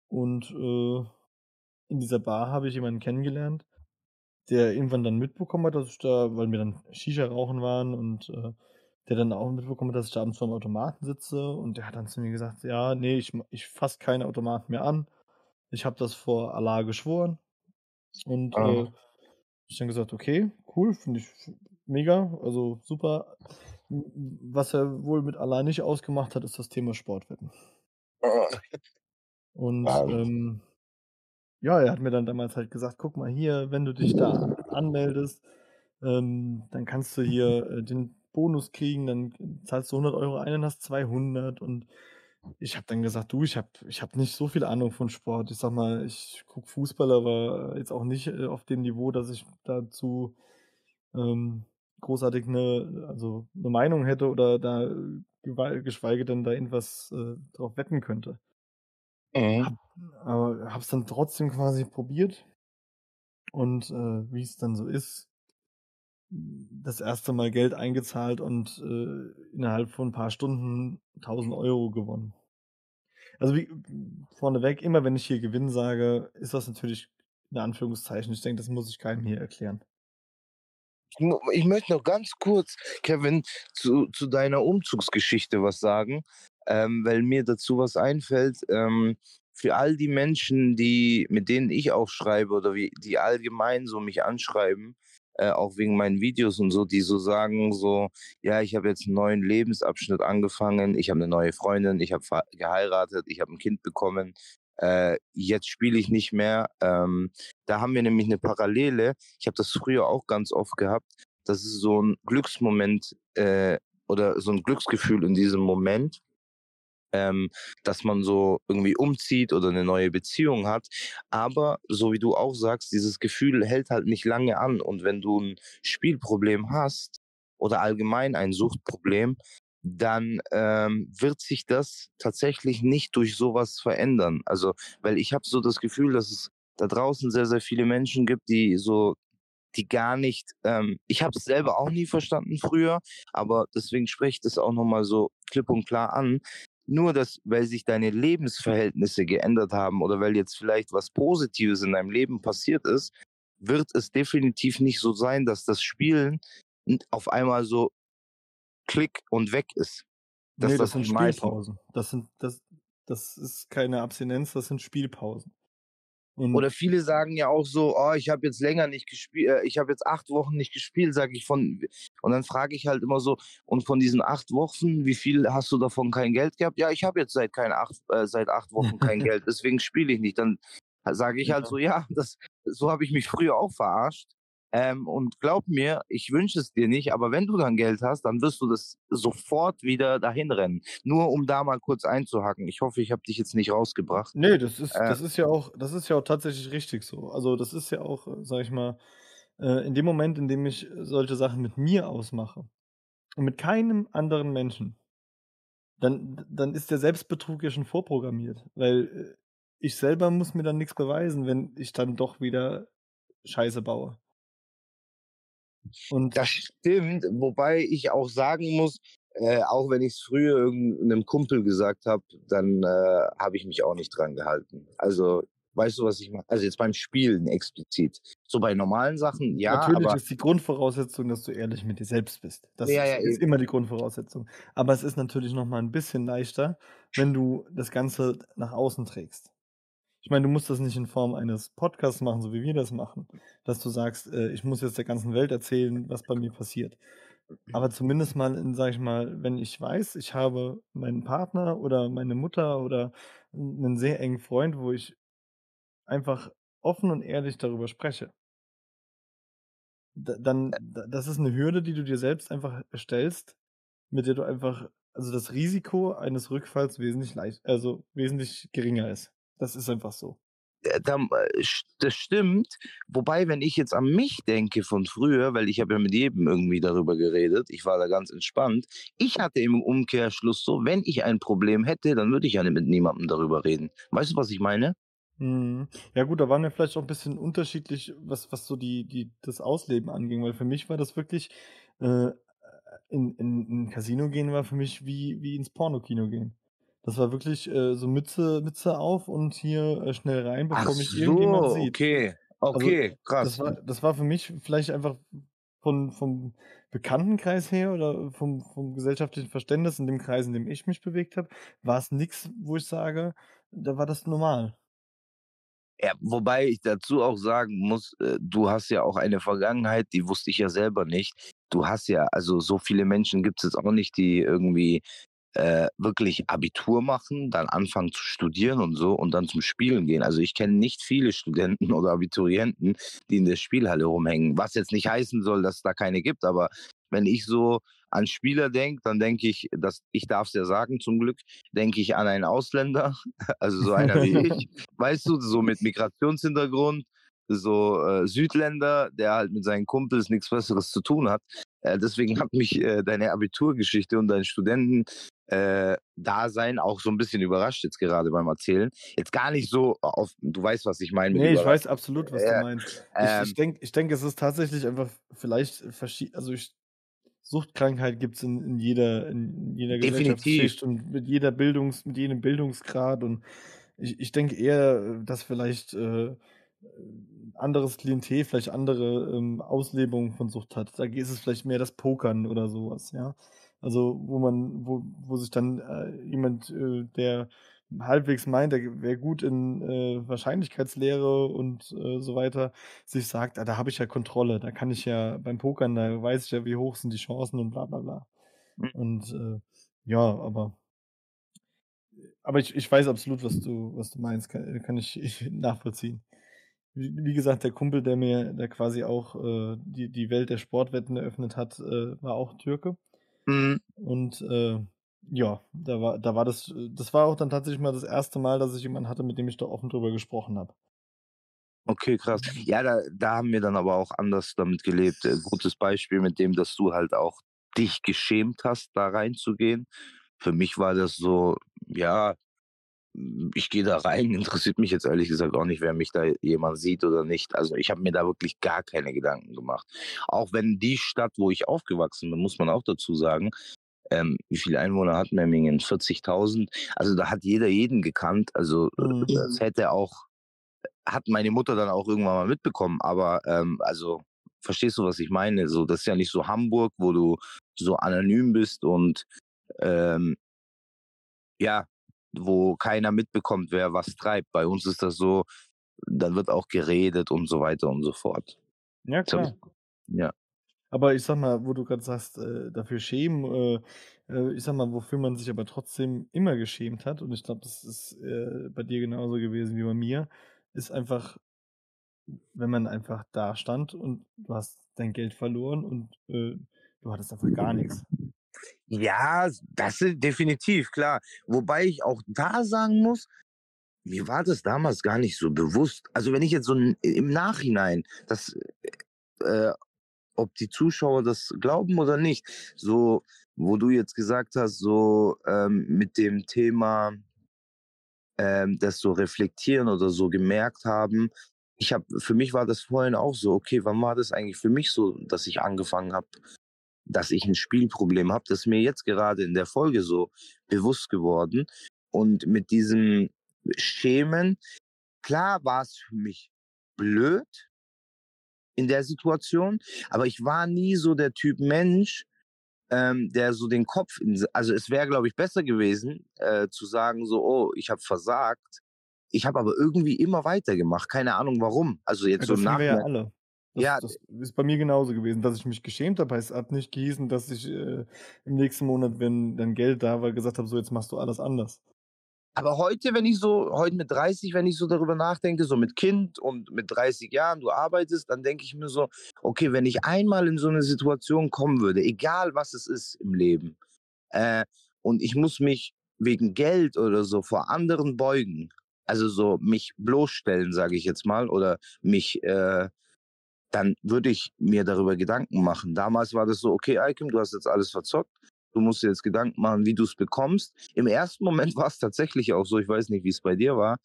Und, äh, in dieser Bar habe ich jemanden kennengelernt, der irgendwann dann mitbekommen hat, dass ich da weil wir dann Shisha-Rauchen waren und, äh, der dann auch mitbekommen hat, dass ich da abends vorm Automaten sitze und der hat dann zu mir gesagt: „Ja, ne, ich ich fasse keine Automaten mehr an. Ich habe das vor Allah geschworen.“ Und, äh, Mhm. habe ich dann gesagt: „Okay, cool, finde ich mega, also super.“ W w was er wohl mit Allah nicht ausgemacht hat, ist das Thema Sportwetten. Und, Wahnsinn. ähm, ja, er hat mir dann damals halt gesagt: „Guck mal hier, wenn du dich da anmeldest, ähm, dann kannst du hier, äh, den Bonus kriegen, dann zahlst du 100 € ein und hast 200.“ Und ich habe dann gesagt: „Du, ich habe ich habe nicht so viel Ahnung von Sport.“ Ich sage mal, ich gucke Fußball, aber jetzt auch nicht, äh, auf dem Niveau, dass ich dazu, ähm, großartig 'ne also 'ne Meinung hätte oder da, äh, geschweige denn da irgendwas, äh, drauf wetten könnte. Habe Mhm. aber habe es dann trotzdem quasi probiert. Und, äh, wie's dann so ist das erste Mal Geld eingezahlt und äh, innerhalb von ein paar Stunden 1000 Euro gewonnen. Also wie, vorneweg, immer wenn ich hier Gewinn sage, ist das natürlich in Anführungszeichen. Ich denke, das muss ich keinem hier erklären. Ich möchte noch ganz kurz, Kevin, zu, zu deiner Umzugsgeschichte was sagen, ähm, weil mir dazu was einfällt. Ähm, für all die Menschen, die, mit denen ich auch schreibe oder wie, die allgemein so mich anschreiben, äh, auch wegen meinen Videos und so, die so sagen, so, ja, ich habe jetzt einen neuen Lebensabschnitt angefangen, ich habe eine neue Freundin, ich habe geheiratet, ich habe ein Kind bekommen, äh, jetzt spiele ich nicht mehr. Ähm, da haben wir nämlich eine Parallele. Ich habe das früher auch ganz oft gehabt. Das ist so ein Glücksmoment äh, oder so ein Glücksgefühl in diesem Moment, ähm, dass man so irgendwie umzieht oder eine neue Beziehung hat. Aber so wie du auch sagst, dieses Gefühl hält halt nicht lange an. Und wenn du ein Spielproblem hast oder allgemein ein Suchtproblem, dann ähm, wird sich das tatsächlich nicht durch sowas verändern. Also, weil ich habe so das Gefühl, dass es da draußen sehr, sehr viele Menschen gibt, die so, die gar nicht, ähm, ich habe es selber auch nie verstanden früher, aber deswegen spreche ich das auch nochmal so klipp und klar an. Nur, dass, weil sich deine Lebensverhältnisse geändert haben oder weil jetzt vielleicht was Positives in deinem Leben passiert ist, wird es definitiv nicht so sein, dass das Spielen auf einmal so klick und weg ist. Das, nee, das, das sind Spielpausen. Das sind, das, das ist keine Abstinenz, das sind Spielpausen. Und Oder viele sagen ja auch so, oh, ich habe jetzt länger nicht gespielt, äh, ich habe jetzt acht Wochen nicht gespielt, sage ich von. Und dann frage ich halt immer so, und von diesen acht Wochen, wie viel hast du davon kein Geld gehabt? Ja, ich habe jetzt seit keine acht, äh, seit acht Wochen kein Geld, deswegen spiele ich nicht. Dann sage ich halt so, ja, das, so habe ich mich früher auch verarscht. Ähm, und glaub mir, ich wünsche es dir nicht, aber wenn du dann Geld hast, dann wirst du das sofort wieder dahin rennen. Nur um da mal kurz einzuhacken. Ich hoffe, ich habe dich jetzt nicht rausgebracht. Nee, das ist, äh, das ist ja auch, das ist ja auch tatsächlich richtig so. Also das ist ja auch, sag ich mal, äh, in dem Moment, in dem ich solche Sachen mit mir ausmache und mit keinem anderen Menschen, dann, dann ist der Selbstbetrug ja schon vorprogrammiert. Weil äh, ich selber muss mir dann nichts beweisen, wenn ich dann doch wieder Scheiße baue. Und das stimmt, wobei ich auch sagen muss, äh, auch wenn ich es früher irgendeinem Kumpel gesagt habe, dann äh, habe ich mich auch nicht dran gehalten. Also weißt du, was ich meine? Also jetzt beim Spielen explizit. So bei normalen Sachen, ja. Natürlich ist die Grundvoraussetzung, dass du ehrlich mit dir selbst bist. Das ja, ist, ja, ist immer die Grundvoraussetzung. Aber es ist natürlich noch mal ein bisschen leichter, wenn du das Ganze nach außen trägst. Ich meine, du musst das nicht in Form eines Podcasts machen, so wie wir das machen, dass du sagst, äh, ich muss jetzt der ganzen Welt erzählen, was bei mir passiert. Aber zumindest mal, in, sag ich mal, wenn ich weiß, ich habe meinen Partner oder meine Mutter oder einen sehr engen Freund, wo ich einfach offen und ehrlich darüber spreche. dann, das ist eine Hürde, die du dir selbst einfach stellst, mit der du einfach, also das Risiko eines Rückfalls wesentlich leicht, also wesentlich geringer ist. Das ist einfach so. Äh, das stimmt. Wobei, wenn ich jetzt an mich denke von früher, weil ich habe ja mit jedem irgendwie darüber geredet, ich war da ganz entspannt. Ich hatte im Umkehrschluss so, wenn ich ein Problem hätte, dann würde ich ja mit niemandem darüber reden. Weißt du, was ich meine? Mhm. Ja gut, da waren wir vielleicht auch ein bisschen unterschiedlich, was, was so die, die, das Ausleben anging, weil für mich war das wirklich, äh, in, in, in ein Casino gehen war für mich wie, wie ins Pornokino gehen. Das war wirklich äh, so Mütze, Mütze auf und hier äh, schnell rein, bevor Ach mich so, irgendjemand sieht. Okay, also, okay, also, krass. Das war, das war für mich vielleicht einfach von, vom Bekanntenkreis her oder vom, vom gesellschaftlichen Verständnis in dem Kreis, in dem ich mich bewegt habe, war es nichts, wo ich sage, da war das normal. Ja, wobei ich dazu auch sagen muss, äh, du hast ja auch eine Vergangenheit, die wusste ich ja selber nicht. Du hast ja, also so viele Menschen gibt es jetzt auch nicht, die irgendwie äh, wirklich Abitur machen, dann anfangen zu studieren und so und dann zum Spielen gehen. Also ich kenne nicht viele Studenten oder Abiturienten, die in der Spielhalle rumhängen. Was jetzt nicht heißen soll, dass es da keine gibt, aber wenn ich so an Spieler denke, dann denke ich, dass ich darf es ja sagen zum Glück, denke ich an einen Ausländer, also so einer wie ich, weißt du, so mit Migrationshintergrund, so äh, Südländer, der halt mit seinen Kumpels nichts Besseres zu tun hat. Äh, deswegen hat mich äh, deine Abiturgeschichte und dein Studenten äh, Dasein auch so ein bisschen überrascht jetzt gerade beim Erzählen. Jetzt gar nicht so auf, du weißt, was ich meine. Nee, ich weiß absolut, was Äh, du meinst. ähm, ich ich denke, ich denk, es ist tatsächlich einfach vielleicht verschieden, also ich, Suchtkrankheit gibt es in, in jeder, in jeder. Gesellschaftsschicht und mit jeder Bildungs, mit jedem Bildungsgrad und ich, ich denke eher, dass vielleicht äh, anderes Klientel, vielleicht andere ähm, Auslebungen von Sucht hat. Da ist es vielleicht mehr das Pokern oder sowas, ja. Also wo man, wo, wo sich dann äh, jemand, äh, der halbwegs meint, der wäre gut in äh, Wahrscheinlichkeitslehre und äh, so weiter, sich sagt, ah, da habe ich ja Kontrolle, da kann ich ja beim Pokern, da weiß ich ja, wie hoch sind die Chancen und bla bla bla. Mhm. Und äh, ja, aber aber ich, ich weiß absolut, was du, was du meinst, kann, kann ich, ich nachvollziehen. Wie, wie gesagt, der Kumpel, der mir, der quasi auch äh, die, die Welt der Sportwetten eröffnet hat, äh, war auch Türke. Mhm. Und äh, ja, da war, da war das, das war auch dann tatsächlich mal das erste Mal, dass ich jemanden hatte, mit dem ich da offen drüber gesprochen habe. Okay, krass. Ja, da, da haben wir dann aber auch anders damit gelebt. Äh, gutes Beispiel mit dem, dass du halt auch dich geschämt hast, da reinzugehen. Für mich war das so, ja, ich gehe da rein, interessiert mich jetzt ehrlich gesagt auch nicht, wer mich da jemand sieht oder nicht. Also ich habe mir da wirklich gar keine Gedanken gemacht. Auch wenn die Stadt, wo ich aufgewachsen bin, muss man auch dazu sagen, ähm, wie viele Einwohner hat Memmingen? 40.000. Also da hat jeder jeden gekannt. Also äh, Mhm. das hätte auch, hat meine Mutter dann auch irgendwann mal mitbekommen. Aber ähm, also verstehst du, was ich meine? So, das ist ja nicht so Hamburg, wo du so anonym bist und ähm, ja, wo keiner mitbekommt, wer was treibt. Bei uns ist das so, dann wird auch geredet und so weiter und so fort. Ja, klar. ja. Aber ich sag mal, wo du gerade sagst, äh, dafür schämen, äh, äh, ich sag mal, wofür man sich aber trotzdem immer geschämt hat, und ich glaube, das ist äh, bei dir genauso gewesen wie bei mir, ist einfach, wenn man einfach da stand und du hast dein Geld verloren und äh, du hattest einfach gar nichts. Ja, das ist definitiv klar. Wobei ich auch da sagen muss, mir war das damals gar nicht so bewusst. Also wenn ich jetzt so n- im Nachhinein, das, äh, ob die Zuschauer das glauben oder nicht, so, wo du jetzt gesagt hast, so ähm, mit dem Thema, ähm, das so reflektieren oder so gemerkt haben. Ich habe, für mich war das vorhin auch so, okay, wann war das eigentlich für mich so, dass ich angefangen habe, dass ich ein Spielproblem habe. Das ist mir jetzt gerade in der Folge so bewusst geworden. Und mit diesem Schämen, klar war es für mich blöd in der Situation, aber ich war nie so der Typ Mensch, ähm, der so den Kopf, in, also es wäre, glaube ich, besser gewesen, äh, zu sagen so, oh, ich habe versagt. Ich habe aber irgendwie immer weitergemacht, keine Ahnung warum. Also Ja, jetzt so im haben wir ja Nachhinein. Das, Ja, das ist bei mir genauso gewesen, dass ich mich geschämt habe. Es hat nicht gehießen, dass ich äh, im nächsten Monat, wenn dann Geld da war, gesagt habe, so jetzt machst du alles anders. Aber heute, wenn ich so, heute mit 30, wenn ich so darüber nachdenke, so mit Kind und mit 30 Jahren, du arbeitest, dann denke ich mir so, okay, wenn ich einmal in so eine Situation kommen würde, egal was es ist im Leben, äh, und ich muss mich wegen Geld oder so vor anderen beugen, also so mich bloßstellen, sage ich jetzt mal, oder mich, äh, dann würde ich mir darüber Gedanken machen. Damals war das so, okay, Aikim, du hast jetzt alles verzockt. Du musst dir jetzt Gedanken machen, wie du es bekommst. Im ersten Moment war es tatsächlich auch so, ich weiß nicht, wie es bei dir war,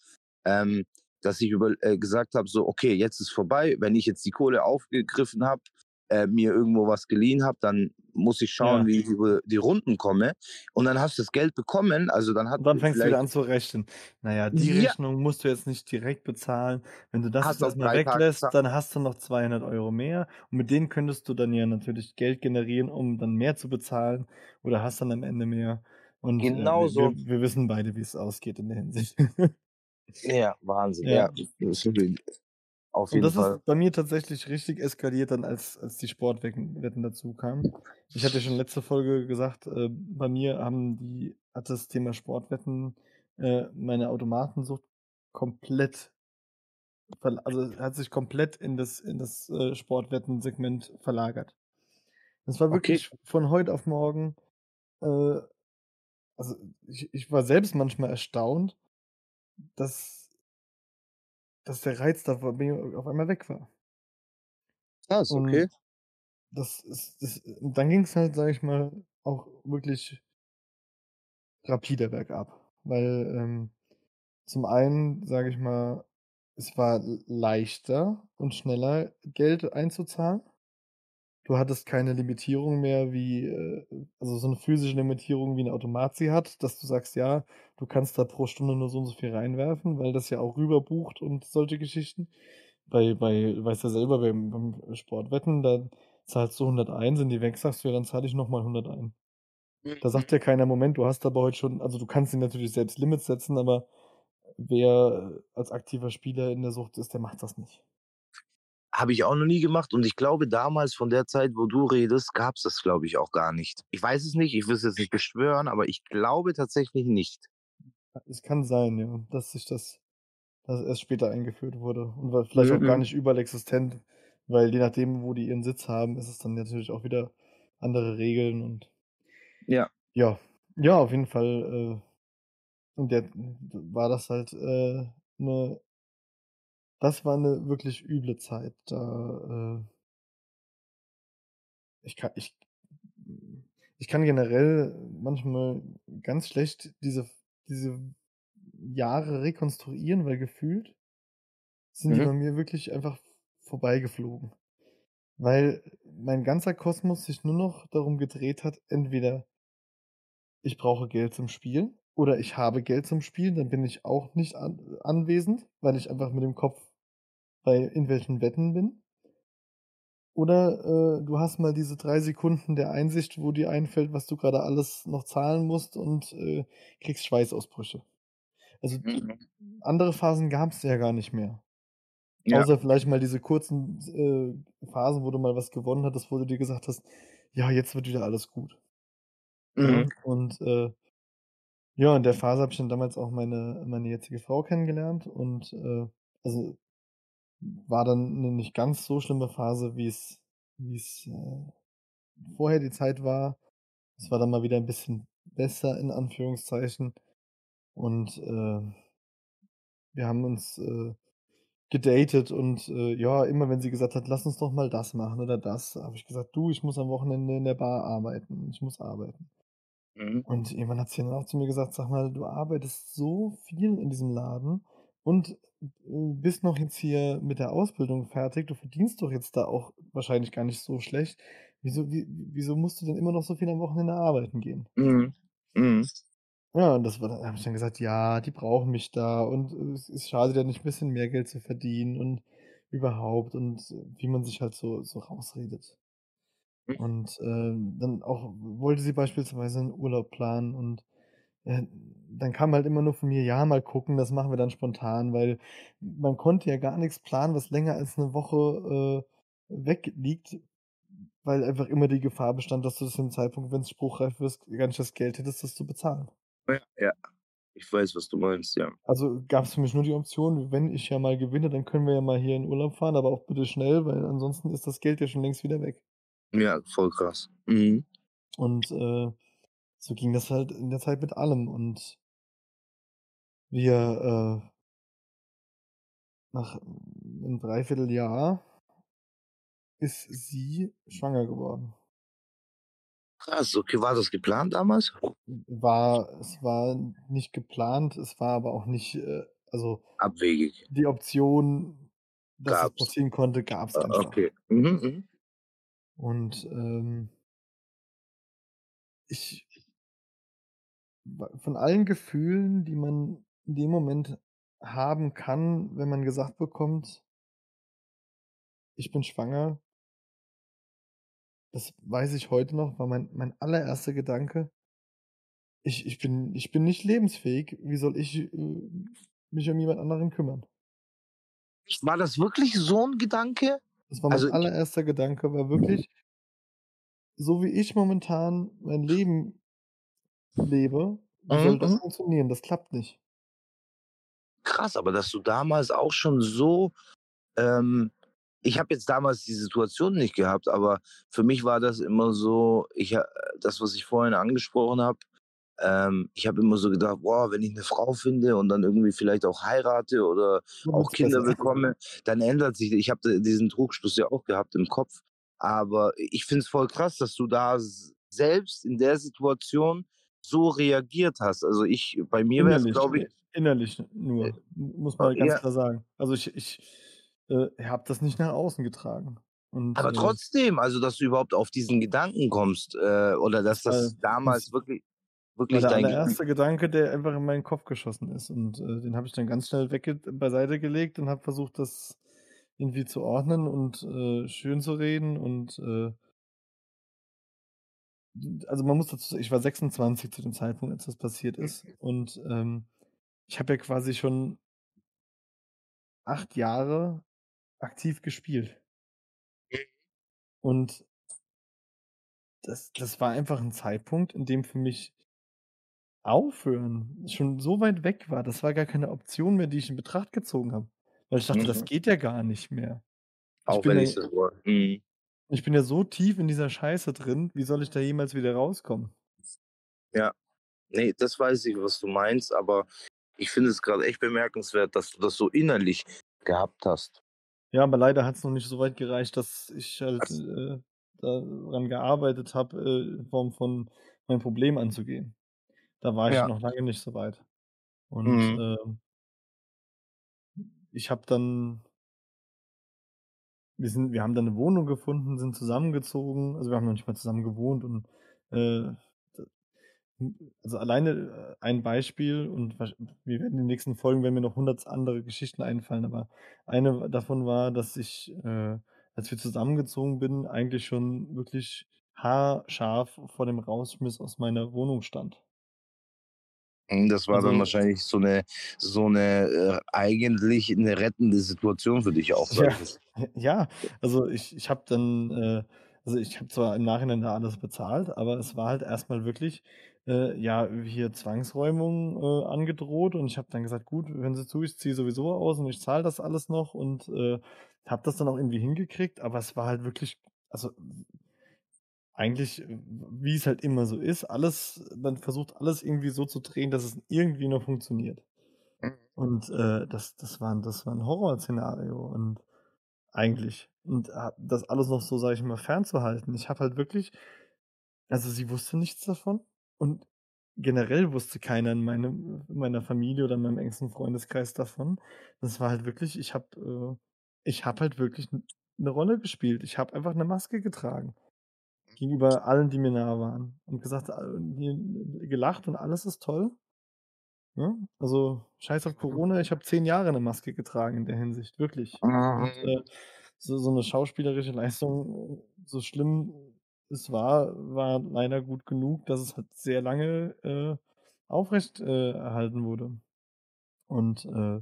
ähm, dass ich über, äh, gesagt habe, so, okay, jetzt ist vorbei. Wenn ich jetzt die Kohle aufgegriffen habe, äh, mir irgendwo was geliehen habe, dann muss ich schauen, Ja. wie ich über die Runden komme. Und dann hast du das Geld bekommen. Also dann hat Und dann fängst du wieder an zu rechnen. Naja, die Ja. Rechnung musst du jetzt nicht direkt bezahlen. Wenn du das Hast jetzt erstmal drei Tage weglässt, dann hast du noch 200 Euro mehr. Und mit denen könntest du dann ja natürlich Geld generieren, um dann mehr zu bezahlen. Oder hast dann am Ende mehr. Und äh, Genau wir, so. wir, wir wissen beide, wie es ausgeht in der Hinsicht. Ja, Wahnsinn. Ja. Ja, das ist auf Und jeden das Fall. ist bei mir tatsächlich richtig eskaliert dann, als, als die Sportwetten Wetten dazu kamen. Ich hatte schon letzte Folge gesagt, äh, bei mir haben die, hat das Thema Sportwetten äh, meine Automatensucht komplett, also hat sich komplett in das, in das äh, Sportwetten-Segment verlagert. Das war Okay. wirklich von heute auf morgen, äh, also ich, ich war selbst manchmal erstaunt, dass, dass der Reiz da bei mir auf einmal weg war. Krass, okay. Und das ist, das, und dann ging es halt, sag ich mal, auch wirklich rapider bergab. Weil, ähm, zum einen, sage ich mal, es war leichter und schneller, Geld einzuzahlen. Du hattest keine Limitierung mehr wie, äh also, so 'ne physische Limitierung, wie 'n Automat sie hat, dass du sagst: „Ja, du kannst da pro Stunde nur so und so viel reinwerfen“, weil das ja auch rüberbucht und solche Geschichten. Bei bei du weißt ja selber, beim beim Sportwetten, da zahlst du 100 sind die weg, sagst du: „Ja, dann zahle ich noch mal 100 Da sagt Mhm. ja keiner: „Moment, du hast aber heute schon“ also, du kannst dir natürlich selbst Limits setzen, aber wer als aktiver Spieler in der Sucht ist, der macht das nicht. Habe ich auch noch nie gemacht und ich glaube, damals von der Zeit, wo du redest, gab's das, glaube ich, auch gar nicht. Ich weiß es nicht, ich will es jetzt nicht beschwören, aber ich glaube tatsächlich nicht. Es kann sein, ja, dass sich das dass erst später eingeführt wurde und war vielleicht auch gar Mhm. nicht überall existent, weil je nachdem, wo die ihren Sitz haben, ist es dann natürlich auch wieder andere Regeln und Ja. ja. Ja, auf jeden Fall, äh, in der war das halt, äh, 'ne das war 'ne wirklich üble Zeit. Da, äh ich ka ich ich kann generell manchmal ganz schlecht diese diese Jahre rekonstruieren, weil gefühlt sind die Mhm. bei mir wirklich einfach vorbeigeflogen. Weil mein ganzer Kosmos sich nur noch darum gedreht hat, entweder ich brauche Geld zum Spielen oder ich habe Geld zum Spielen, dann bin ich auch nicht an anwesend, weil ich einfach mit dem Kopf bei irgendwelchen Wetten bin. Oder, äh, du hast mal diese 3 Sekunden der Einsicht, wo dir einfällt, was du grade alles noch zahlen musst und, äh, kriegst Schweißausbrüche. Also, Mhm. andere Phasen gab's ja gar nicht mehr. Ja. Außer vielleicht mal diese kurzen, äh, Phasen, wo du mal was gewonnen hattest, wo du dir gesagt hast: „Ja, jetzt wird wieder alles gut.“ Mhm. Und, äh ja, in der Phase habe ich dann damals auch meine meine jetzige Frau kennengelernt und, äh also, war dann 'ne nicht ganz so schlimme Phase, wie's wie's, äh, vorher die Zeit war. Es war dann mal wieder 'n bisschen besser in Anführungszeichen und, äh wir haben uns, äh, gedatet und, äh, ja, immer wenn sie gesagt hat: „Lass uns doch mal das machen oder das“, habe ich gesagt: „Du, ich muss am Wochenende in der Bar arbeiten. Ich muss arbeiten.“ Mhm. Und irgendwann hat sie dann auch zu mir gesagt: „Sag mal, du arbeitest so viel in diesem Laden und, äh, bist noch jetzt hier mit der Ausbildung fertig. Du verdienst doch jetzt da auch wahrscheinlich gar nicht so schlecht. Wieso wie wieso musst du denn immer noch so viel am Wochenende arbeiten gehen?“ Mhm. Mhm. Ja, und das war dann da habe ich dann gesagt: „Ja, die brauchen mich da und, äh, es es schadet ja nicht, 'n bisschen mehr Geld zu verdienen und überhaupt“ und wie man sich halt so so rausredet. Mhm. Und, ähm, dann auch wollte sie beispielsweise 'n Urlaub planen und, äh, dann kam halt immer nur von mir: „Ja, mal gucken, das machen wir dann spontan“, weil man konnte ja gar nix planen, was länger als 'ne Woche, äh, weg liegt, weil einfach immer die Gefahr bestand, dass du zu dem Zeitpunkt, wenn's spruchreif wirst, gar nicht das Geld hättest, das zu bezahlen. Ja, ja. Ich weiß, was du meinst, ja. Also, gab's für mich nur die Option, wenn ich ja mal gewinne, dann können wir ja mal hier in Urlaub fahren, aber auch bitte schnell, weil ansonsten ist das Geld ja schon längst wieder weg. Ja, voll krass. Mhm. Und, äh, so ging das halt in der Zeit mit allem und wir, äh nach 'nem 3/4 Jahr ist sie schwanger geworden. Krass, okay. War das geplant damals? War es war nicht geplant, es war aber auch nicht, äh also, Abwegig. die Option, dass das Gab's. passieren konnte, gab's Ah, einfach. okay. Mhm, mhm. Und, ähm ich von allen Gefühlen, die man in dem Moment haben kann, wenn man gesagt bekommt „Ich bin schwanger“ das weiß ich heute noch, war mein mein allererster Gedanke „Ich ich bin ich bin nicht lebensfähig. Wie soll ich, äh, mich um jemand anderen kümmern?“ Echt, war das wirklich so 'n Gedanke? Das war mein Also, allererster Gedanke, war wirklich „So wie ich momentan mein Leben lebe, wie Mhm, soll das mhm. funktionieren? Das klappt nicht.“ Krass, aber dass du damals auch schon so, ähm ich habe jetzt damals die Situation nicht gehabt, aber für mich war das immer so, ich ha das, was ich vorhin angesprochen habe, ähm, ich habe immer so gedacht: „Boah, wenn ich 'ne Frau finde und dann irgendwie vielleicht auch heirate oder auch Kinder bekomme, dann ändert sich“ ich habe diesen Trugschluss ja auch gehabt im Kopf. Aber i ich finde es voll krass, dass du da selbst in der Situation so reagiert hast. Also ich, bei mir wäre es, glaube ich. äh, innerlich nur, Äh, muss man ganz ja. klar sagen. Also ich, ich äh, habe das nicht nach außen getragen. Und, Aber äh, trotzdem, also dass du überhaupt auf diesen Gedanken kommst, äh, oder dass Das war- damals das wirklich, war wirklich der dein allererste Gedanke, der einfach in meinen Kopf geschossen ist. Und äh, den habe ich dann ganz schnell wegge beiseite gelegt und habe versucht, das irgendwie zu ordnen und schön zu reden. Und also man muss dazu sagen, ich war 26 zu dem Zeitpunkt, als das passiert ist. Und ähm, ich habe ja quasi schon acht Jahre aktiv gespielt. Und das, das war einfach ein Zeitpunkt, in dem für mich Aufhören schon so weit weg war. Das war gar keine Option mehr, die ich in Betracht gezogen habe. Weil ich dachte, das Mhm. geht ja gar nicht mehr. Auch wenn ich so war. Mhm. Ich bin ja so tief in dieser Scheiße drin, wie soll ich da jemals wieder rauskommen? Ja. Nee, das weiß ich, was du meinst, aber ich finde es gerade echt bemerkenswert, dass du das so innerlich gehabt hast. Ja, aber leider hat es noch nicht so weit gereicht, dass ich halt äh, daran gearbeitet habe, äh, in Form von mein Problem anzugehen. Da war ich Ja. noch lange nicht so weit. Und Mhm. ähm, ich habe dann wir sind wir haben dann 'ne Wohnung gefunden, sind zusammengezogen. Also, wir haben noch nicht mal zusammen gewohnt und, äh, also, alleine, äh, ein Beispiel und wir werden in den nächsten Folgen werden mir noch 100 andere Geschichten einfallen, aber eine davon war, dass ich, äh, als wir zusammengezogen bin, eigentlich schon wirklich haarscharf vor dem Rausschmiss aus meiner Wohnung stand. Mhm, das war dann Also wahrscheinlich so 'ne so 'ne, äh, eigentlich 'ne rettende Situation für dich auch, Ja, ja, also, ich ich habe dann, äh also, ich habe zwar im Nachhinein da alles bezahlt, aber es war halt erst mal wirklich, äh, ja, hier Zwangsräumung, äh, angedroht und ich habe dann gesagt: „Gut, hören Sie zu, ich ziehe sowieso aus und ich zahle das alles noch“ und, äh, habe das dann auch irgendwie hingekriegt, aber es war halt wirklich also, eigentlich, w wie es halt immer so ist, alles man versucht alles irgendwie so zu drehen, dass es irgendwie noch funktioniert. Mhm. Und, äh, das das war das war 'n Horrorszenario und eigentlich. Und, äh, das alles noch so, sage ich mal, fernzuhalten. Ich habe halt wirklich also, sie wusste nichts davon und generell wusste keiner in meinem in meiner Familie oder in meinem engsten Freundeskreis davon. Das war halt wirklich ich habe äh, ich habe halt wirklich 'n 'ne Rolle gespielt. Ich habe einfach 'ne Maske getragen gegenüber allen, die mir nah waren und gesagt äh, hier gelacht und alles ist toll. Ne? Also, scheiß auf Corona, ich habe 10 Jahre 'ne Maske getragen in der Hinsicht, wirklich. Und, Mhm. äh, so so 'ne schauspielerische Leistung, so schlimm es war, war leider gut genug, dass es halt sehr lange, äh, aufrecht, äh, erhalten wurde. Und, äh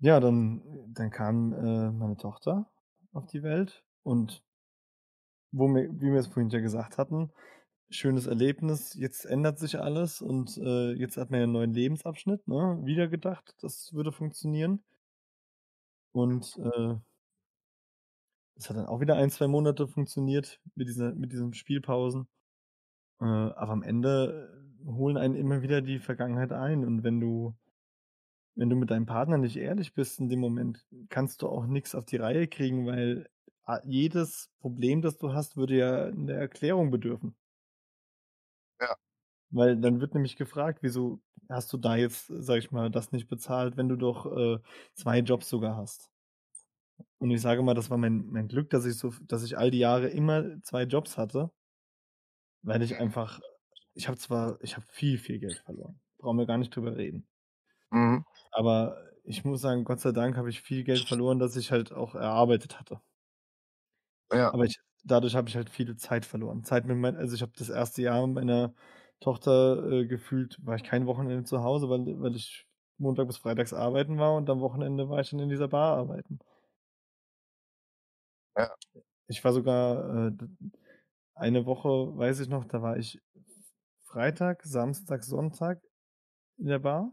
ja, dann dann kam, äh, meine Tochter auf die Welt und wo mir wie wir es vorhin ja gesagt hatten, schönes Erlebnis, jetzt ändert sich alles und, äh, jetzt hat man ja 'n neuen Lebensabschnitt, ne? Wieder gedacht, das würde funktionieren. Und, äh es hat dann auch wieder 1, 2 Monate funktioniert mit dieser mit diesen Spielpausen. Äh, aber am Ende holen einen immer wieder die Vergangenheit ein und wenn du wenn du mit deinem Partner nicht ehrlich bist in dem Moment, kannst du auch nix auf die Reihe kriegen, weil jedes Problem, das du hast, würde ja 'ne Erklärung bedürfen. Ja. Weil dann wird nämlich gefragt: „Wieso hast du da jetzt, sage ich mal, das nicht bezahlt, wenn du doch, äh, 2 Jobs sogar hast?“ Und ich sage mal, das war mein mein Glück, dass ich so dass ich all die Jahre immer 2 Jobs hatte. Weil ich einfach ich habe zwar ich habe viel, viel Geld verloren. Brauchen wir gar nicht drüber reden. Mhm. Aber ich muss sagen, Gott sei Dank habe ich viel Geld verloren, das ich halt auch erarbeitet hatte. Ja. Aber ich dadurch habe ich halt viel Zeit verloren. Zeit mit mein also, ich habe das 1. Jahr mit meiner Tochter, äh, gefühlt war ich kein Wochenende zu Hause, weil weil ich Montag bis freitags arbeiten war und am Wochenende war ich dann in dieser Bar arbeiten. Ja. Ich war sogar, äh, eine Woche, weiß ich noch, da war ich Freitag, Samstag, Sonntag in der Bar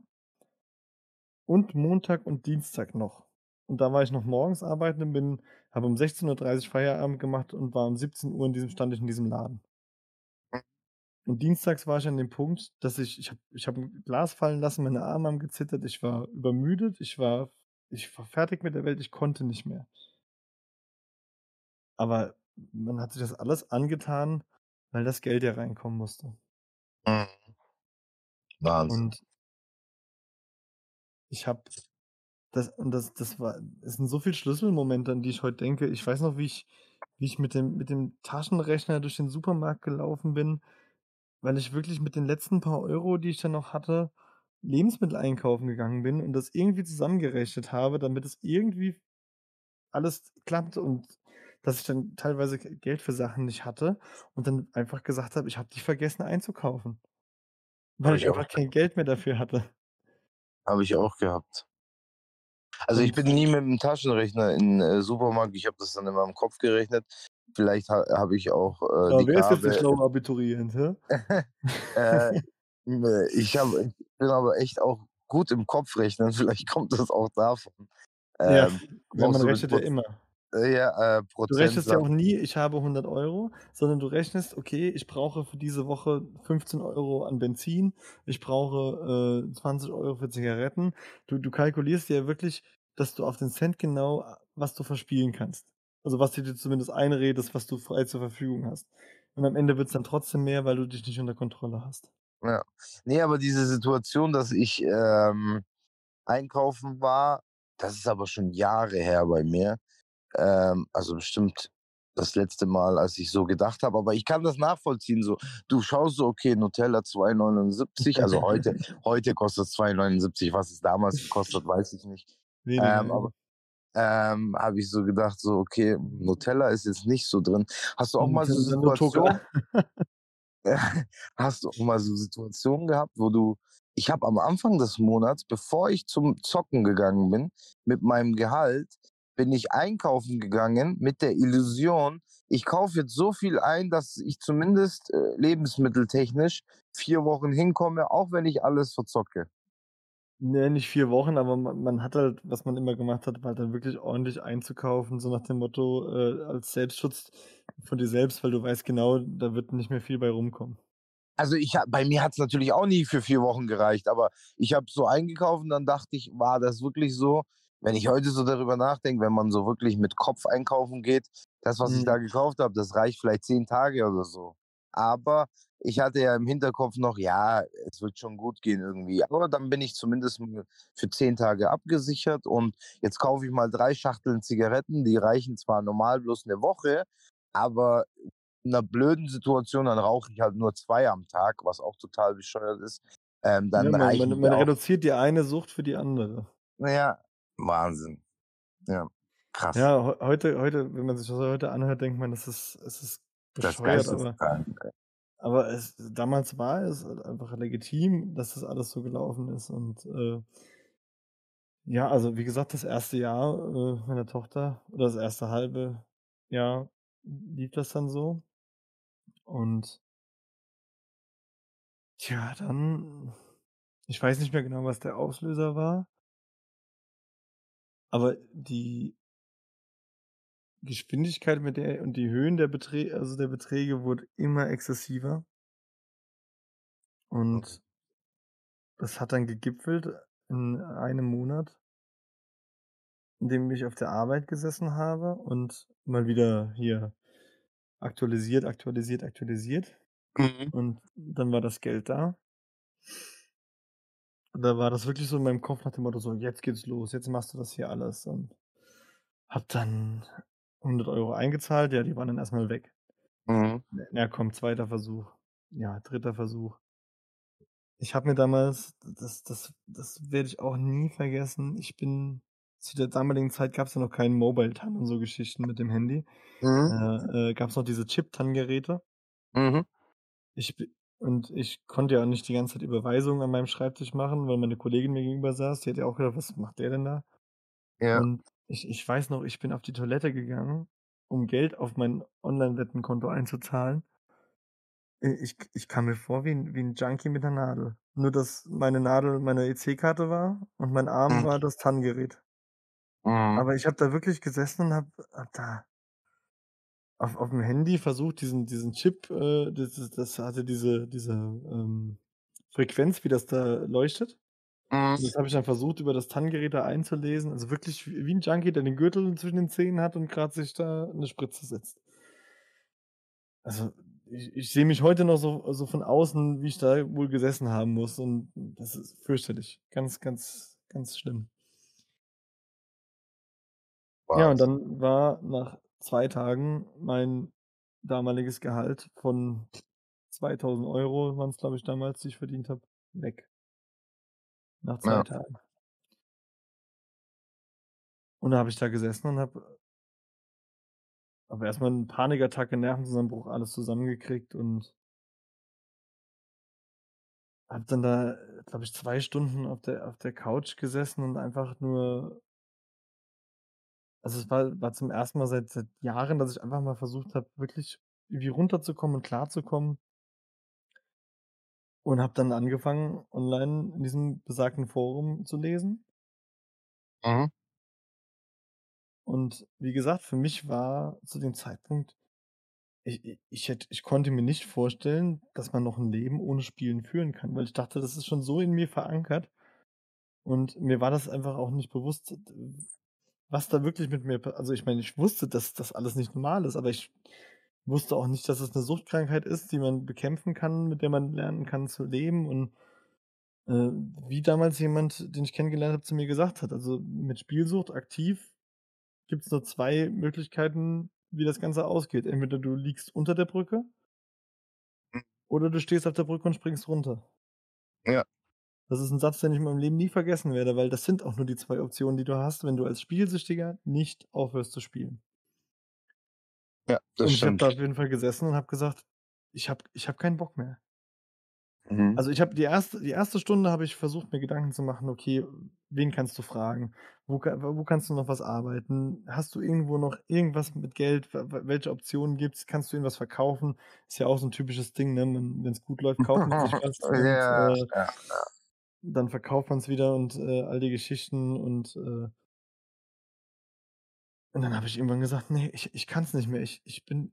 und Montag und Dienstag noch. Und da war ich noch morgens arbeiten und bin habe um 16:30 Feierabend gemacht und war um 17:00 in diesem stand ich in diesem Laden. Und dienstags war ich an dem Punkt, dass ich ich habe ich habe 'n Glas fallen lassen, meine Arme haben gezittert, ich war übermüdet, ich war ich war fertig mit der Welt, ich konnte nicht mehr. Aber man hat sich das alles angetan, weil das Geld ja reinkommen musste. Mhm. Wahnsinn. Und ich habe das und das das war es sind so viel Schlüsselmomente, an die ich heute denke. Ich weiß noch, wie ich wie ich mit dem mit dem Taschenrechner durch den Supermarkt gelaufen bin, weil ich wirklich mit den letzten paar Euro, die ich dann noch hatte, Lebensmittel einkaufen gegangen bin und das irgendwie zusammengerechnet habe, damit es irgendwie alles klappt und dass ich dann teilweise Geld für Sachen nicht hatte und dann einfach gesagt habe: „Ich habe dich vergessen einzukaufen.“ Weil ich ich einfach kein Geld mehr dafür hatte. Habe ich auch gehabt. Also, ich bin nie mit 'm Taschenrechner in, äh, Supermarkt. Ich habe das dann immer im Kopf gerechnet. Vielleicht ha habe ich auch, äh, Ja, die wer ist jetzt der Gabe schlaue Abiturient, äh, ne, ich habe ich bin aber echt auch gut im Kopfrechnen. Vielleicht kommt das auch davon. Ja, Ähm, auch man rechnet ja immer. Äh, ja, äh, Du rechnest ja auch nie: „Ich habe 100 €“, sondern du rechnest: „Okay, ich brauche für diese Woche 15 € an Benzin, ich brauche, äh, 20 € für Zigaretten.“ Du du kalkulierst ja wirklich, dass du auf den Cent genau a was du verspielen kannst. Also, was du dir zumindest einredest, was du frei zur Verfügung hast. Und am Ende wird's dann trotzdem mehr, weil du dich nicht unter Kontrolle hast. Ja. Ne, aber diese Situation, dass ich, ähm, einkaufen war, das ist aber schon Jahre her bei mir. Ähm, also, bestimmt das letzte Mal, als ich so gedacht habe. Aber ich kann das nachvollziehen so. Du schaust so: „Okay, Nutella 2,79 €.“ Also, heute heute kostet's 2,79 €. Was es damals gekostet hat, weiß ich nicht. Weniger, Ähm, aber, ja. ähm, habe ich so gedacht, so: „Okay, Nutella ist jetzt nicht so drin.“ Hast du auch mal so. Situationen hast du auch mal so Situationen gehabt, wo du ich habe am Anfang des Monats, bevor ich zum Zocken gegangen bin, mit meinem Gehalt, bin ich einkaufen gegangen mit der Illusion, ich kaufe jetzt so viel ein, dass ich zumindest, äh, lebensmitteltechnisch 4 Wochen hinkomme, auch wenn ich alles verzocke. Ne, nicht 4 Wochen, aber ma man hat halt was man immer gemacht hat, war halt dann wirklich ordentlich einzukaufen, so nach dem Motto, äh, als Selbstschutz von dir selbst, weil du weißt genau, da wird nicht mehr viel bei rumkommen. Also, ich bei mir hat's natürlich auch nie für 4 Wochen gereicht, aber ich habe so eingekauft und dann dachte ich: „War das wirklich so?“ Wenn ich heute so darüber nachdenke, wenn man so wirklich mit Kopf einkaufen geht, das, was ich Mhm. da gekauft habe, das reicht vielleicht 10 Tage oder so. Aber ich hatte ja im Hinterkopf noch: „Ja, es wird schon gut gehen irgendwie.“ Aber dann bin ich zumindest für 10 Tage abgesichert und jetzt kaufe ich mal 3 Schachteln Zigaretten, die reichen zwar normal bloß 'ne Woche, aber in 'ner blöden Situation, dann rauche ich halt nur 2 am Tag, was auch total bescheuert ist. Ähm, Ja, dann man man reichen man auch. reduziert die eine Sucht für die andere. Ja, Wahnsinn. Ja, krass. Ja, heu heute heute, wenn man sich das heute anhört, denkt man, das ist es ist Das bescheuert, aber geisteskrank, ey. aber es damals war es halt einfach legitim, dass das alles so gelaufen ist und, äh ja, also, wie gesagt, das 1. Jahr, äh, meiner Tochter oder das 1. halbe Jahr lief das dann so. Und tja, dann ich weiß nicht mehr genau, was der Auslöser war. Aber die Geschwindigkeit mit der und die Höhen der Beträ also, der Beträge wurde immer exzessiver. Okay. Und das hat dann gegipfelt in einem Monat in dem ich auf der Arbeit gesessen habe und mal wieder hier aktualisiert, aktualisiert, aktualisiert. Mhm. Und dann war das Geld da. Da war das wirklich so in meinem Kopf nach dem Motto so: „Jetzt geht's los, jetzt machst du das hier alles.“ Und habe dann 100 € eingezahlt. Ja, die waren dann erst mal weg. Mhm. Ja, komm, 2. Versuch. Ja, 3. Versuch. Ich habe mir damals das das das werde ich auch nie vergessen. Ich bin zu der damaligen Zeit gab's ja noch keinen Mobile-TAN und so Geschichten mit dem Handy. Mhm. Äh, äh, gab's noch diese Chip-TAN-Geräte. Mhm. Ich und ich konnte ja auch nicht die ganze Zeit Überweisungen an meinem Schreibtisch machen, weil meine Kollegin mir gegenüber saß. Die hat ja auch gedacht: „Was macht der denn da?“ Ja. Und ich ich weiß noch, ich bin auf die Toilette gegangen, um Geld auf mein Online-Wettenkonto einzuzahlen. Ich ich kam mir vor wie 'n wie 'n Junkie mit 'ner Nadel. Nur, dass meine Nadel meine EC-Karte war und mein Arm Mhm. war das TAN-Gerät. Mhm. Aber ich habe da wirklich gesessen und habe habe da auf auf'm Handy versucht, diesen diesen Chip, äh, das das hatte diese diese, ähm, Frequenz, wie das da leuchtet. Mhm. das habe ich dann versucht, über das TAN-Gerät da einzulesen. Also, wirklich wie 'n Junkie, der den Gürtel zwischen den Zähnen hat und grad sich da 'ne Spritze setzt. Also, ich, ich sehe mich heute noch so, so von außen, wie ich da wohl gesessen haben muss. Und das ist fürchterlich. Ganz, ganz, ganz schlimm. Ja, und dann war nach zwei Tagen mein damaliges Gehalt von 2000 Euro, waren es glaube ich damals, die ich verdient habe, weg. Nach zwei Ja. Tagen. Und da habe ich da gesessen und habe habe erstmal einen Panikattacke, Nervenzusammenbruch, alles zusammengekriegt und habe dann da, glaube ich, zwei Stunden auf der, auf der Couch gesessen und einfach nur. Also es war, war zum ersten Mal seit, seit Jahren, dass ich einfach mal versucht habe, wirklich irgendwie runterzukommen und klarzukommen. Und habe dann angefangen, online in diesem besagten Forum zu lesen. Mhm. Und wie gesagt, für mich war zu dem Zeitpunkt, ich, ich, ich, hätte, ich konnte mir nicht vorstellen, dass man noch ein Leben ohne Spielen führen kann, weil ich dachte, das ist schon so in mir verankert. Und mir war das einfach auch nicht bewusst, was da wirklich mit mir, also ich meine, ich wusste, dass das alles nicht normal ist, aber ich wusste auch nicht, dass es eine Suchtkrankheit ist, die man bekämpfen kann, mit der man lernen kann zu leben und äh, wie damals jemand, den ich kennengelernt habe, zu mir gesagt hat, also mit Spielsucht aktiv gibt es nur zwei Möglichkeiten, wie das Ganze ausgeht. Entweder du liegst unter der Brücke Hm. oder du stehst auf der Brücke und springst runter. Ja. Das ist ein Satz, den ich in meinem Leben nie vergessen werde, weil das sind auch nur die zwei Optionen, die du hast, wenn du als Spielsüchtiger nicht aufhörst zu spielen. Ja, das und ich habe stimmt. da auf jeden Fall gesessen und habe gesagt, ich habe ich hab keinen Bock mehr. Mhm. Also ich habe die erste, die erste Stunde habe ich versucht, mir Gedanken zu machen, okay, wen kannst du fragen? Wo, wo kannst du noch was arbeiten? Hast du irgendwo noch irgendwas mit Geld? Welche Optionen gibt es? Kannst du irgendwas verkaufen? Ist ja auch so ein typisches Ding, ne? Wenn es gut läuft, kauft man sich was und ja, äh, ja. Dann verkauft man es wieder und äh, all die Geschichten und äh, und dann habe ich irgendwann gesagt, nee, ich, ich kann es nicht mehr. Ich, ich bin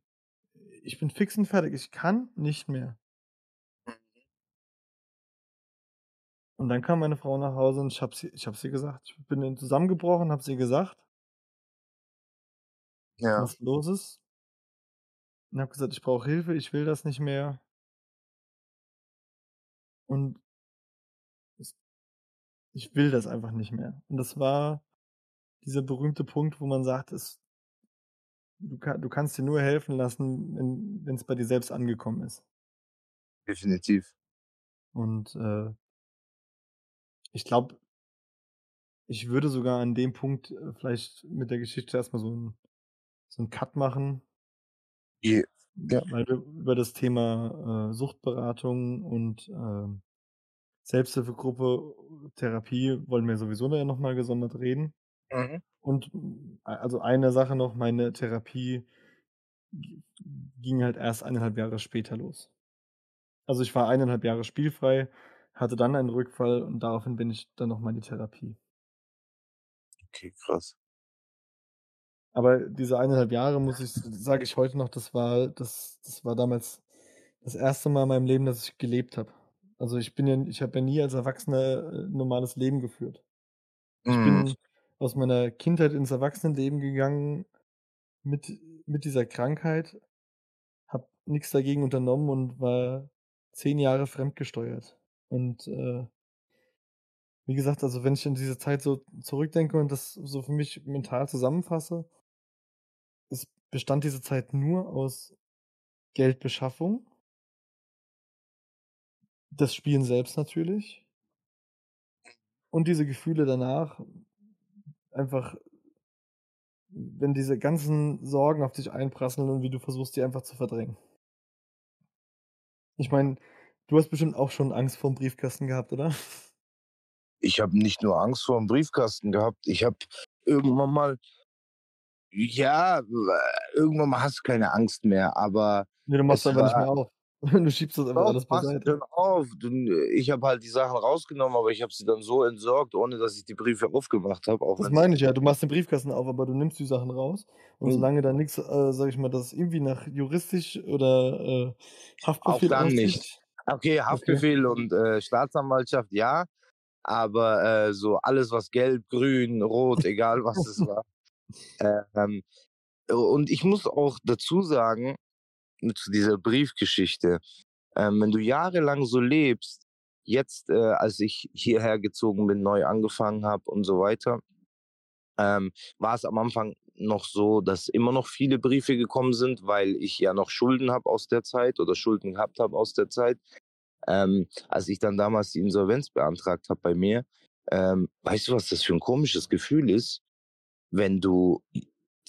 ich bin fix und fertig. Ich kann nicht mehr. Und dann kam meine Frau nach Hause und ich habe sie, ich habe sie gesagt, ich bin zusammengebrochen, habe sie gesagt, ja. was los ist. Und habe gesagt, ich brauche Hilfe, ich will das nicht mehr. Und ich will das einfach nicht mehr. Und das war dieser berühmte Punkt, wo man sagt, es, du, kann, du kannst dir nur helfen lassen, wenn es bei dir selbst angekommen ist. definitiv. Und äh, ich glaube, ich würde sogar an dem Punkt äh, vielleicht mit der Geschichte erstmal so ein so einen Cut machen, Je, Ja. weil wir über das Thema äh, Suchtberatung und ähm, Selbsthilfegruppe, Therapie wollen wir sowieso nochmal gesondert reden. mhm. Und mm, also eine Sache noch, meine Therapie ging halt erst eineinhalb Jahre später los. Also ich war eineinhalb Jahre spielfrei, hatte dann einen Rückfall und daraufhin bin ich dann nochmal in die Therapie. Okay, krass. Aber diese eineinhalb Jahre, muss ich, sage ich heute noch, das war, das, das war damals das erste Mal in meinem Leben, dass ich gelebt habe. Also ich bin ja, ich habe ja nie als Erwachsener äh, ein normales Leben geführt. Ich Mhm. bin aus meiner Kindheit ins Erwachsenenleben gegangen mit, mit dieser Krankheit, habe nichts dagegen unternommen und war zehn Jahre fremdgesteuert. Und äh, wie gesagt, also wenn ich an diese Zeit so zurückdenke und das so für mich mental zusammenfasse, es bestand diese Zeit nur aus Geldbeschaffung, das Spielen selbst natürlich und diese Gefühle danach, einfach, wenn diese ganzen Sorgen auf dich einprasseln und wie du versuchst, die einfach zu verdrängen. Ich meine, du hast bestimmt auch schon Angst vor dem Briefkasten gehabt, oder? Ich habe nicht nur Angst vor dem Briefkasten gehabt. Ich habe irgendwann mal, ja, irgendwann mal hast du keine Angst mehr, aber Nee, du machst einfach nicht war- mehr auf. Du schiebst das einfach Doch, alles beiseite. auf. Du, ich habe halt die Sachen rausgenommen, aber ich habe sie dann so entsorgt, ohne dass ich die Briefe aufgemacht habe. Auch Das meine ich ja. Du machst den Briefkasten auf, aber du nimmst die Sachen raus. Und Mhm. solange da nichts, äh, sag ich mal, das irgendwie nach juristisch oder äh, Haftbefehl dann aussieht. nicht. Okay, Haftbefehl und äh, Staatsanwaltschaft, ja. Aber äh, so alles, was gelb, grün, rot, egal was es war. Äh, ähm, und ich muss auch dazu sagen, zu dieser Briefgeschichte. Ähm, wenn du jahrelang so lebst, jetzt, äh, als ich hierher gezogen bin, neu angefangen habe und so weiter, ähm, war es am Anfang noch so, dass immer noch viele Briefe gekommen sind, weil ich ja noch Schulden habe aus der Zeit oder Schulden gehabt habe aus der Zeit. Ähm, als ich dann damals die Insolvenz beantragt habe bei mir, ähm, weißt du, was das für ein komisches Gefühl ist, wenn du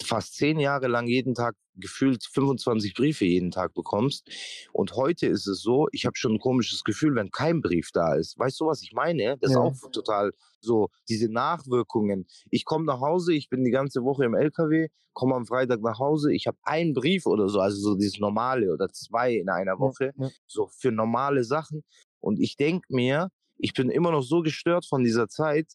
fast zehn Jahre lang jeden Tag gefühlt 25 Briefe jeden Tag bekommst. Und heute ist es so, ich habe schon ein komisches Gefühl, wenn kein Brief da ist. Weißt du, was ich meine? Das ja. ist auch total so, diese Nachwirkungen. Ich komme nach Hause, ich bin die ganze Woche im LKW, komme am Freitag nach Hause, ich habe einen Brief oder so, also so dieses normale oder zwei in einer Woche, ja, so für normale Sachen. Und ich denke mir, ich bin immer noch so gestört von dieser Zeit,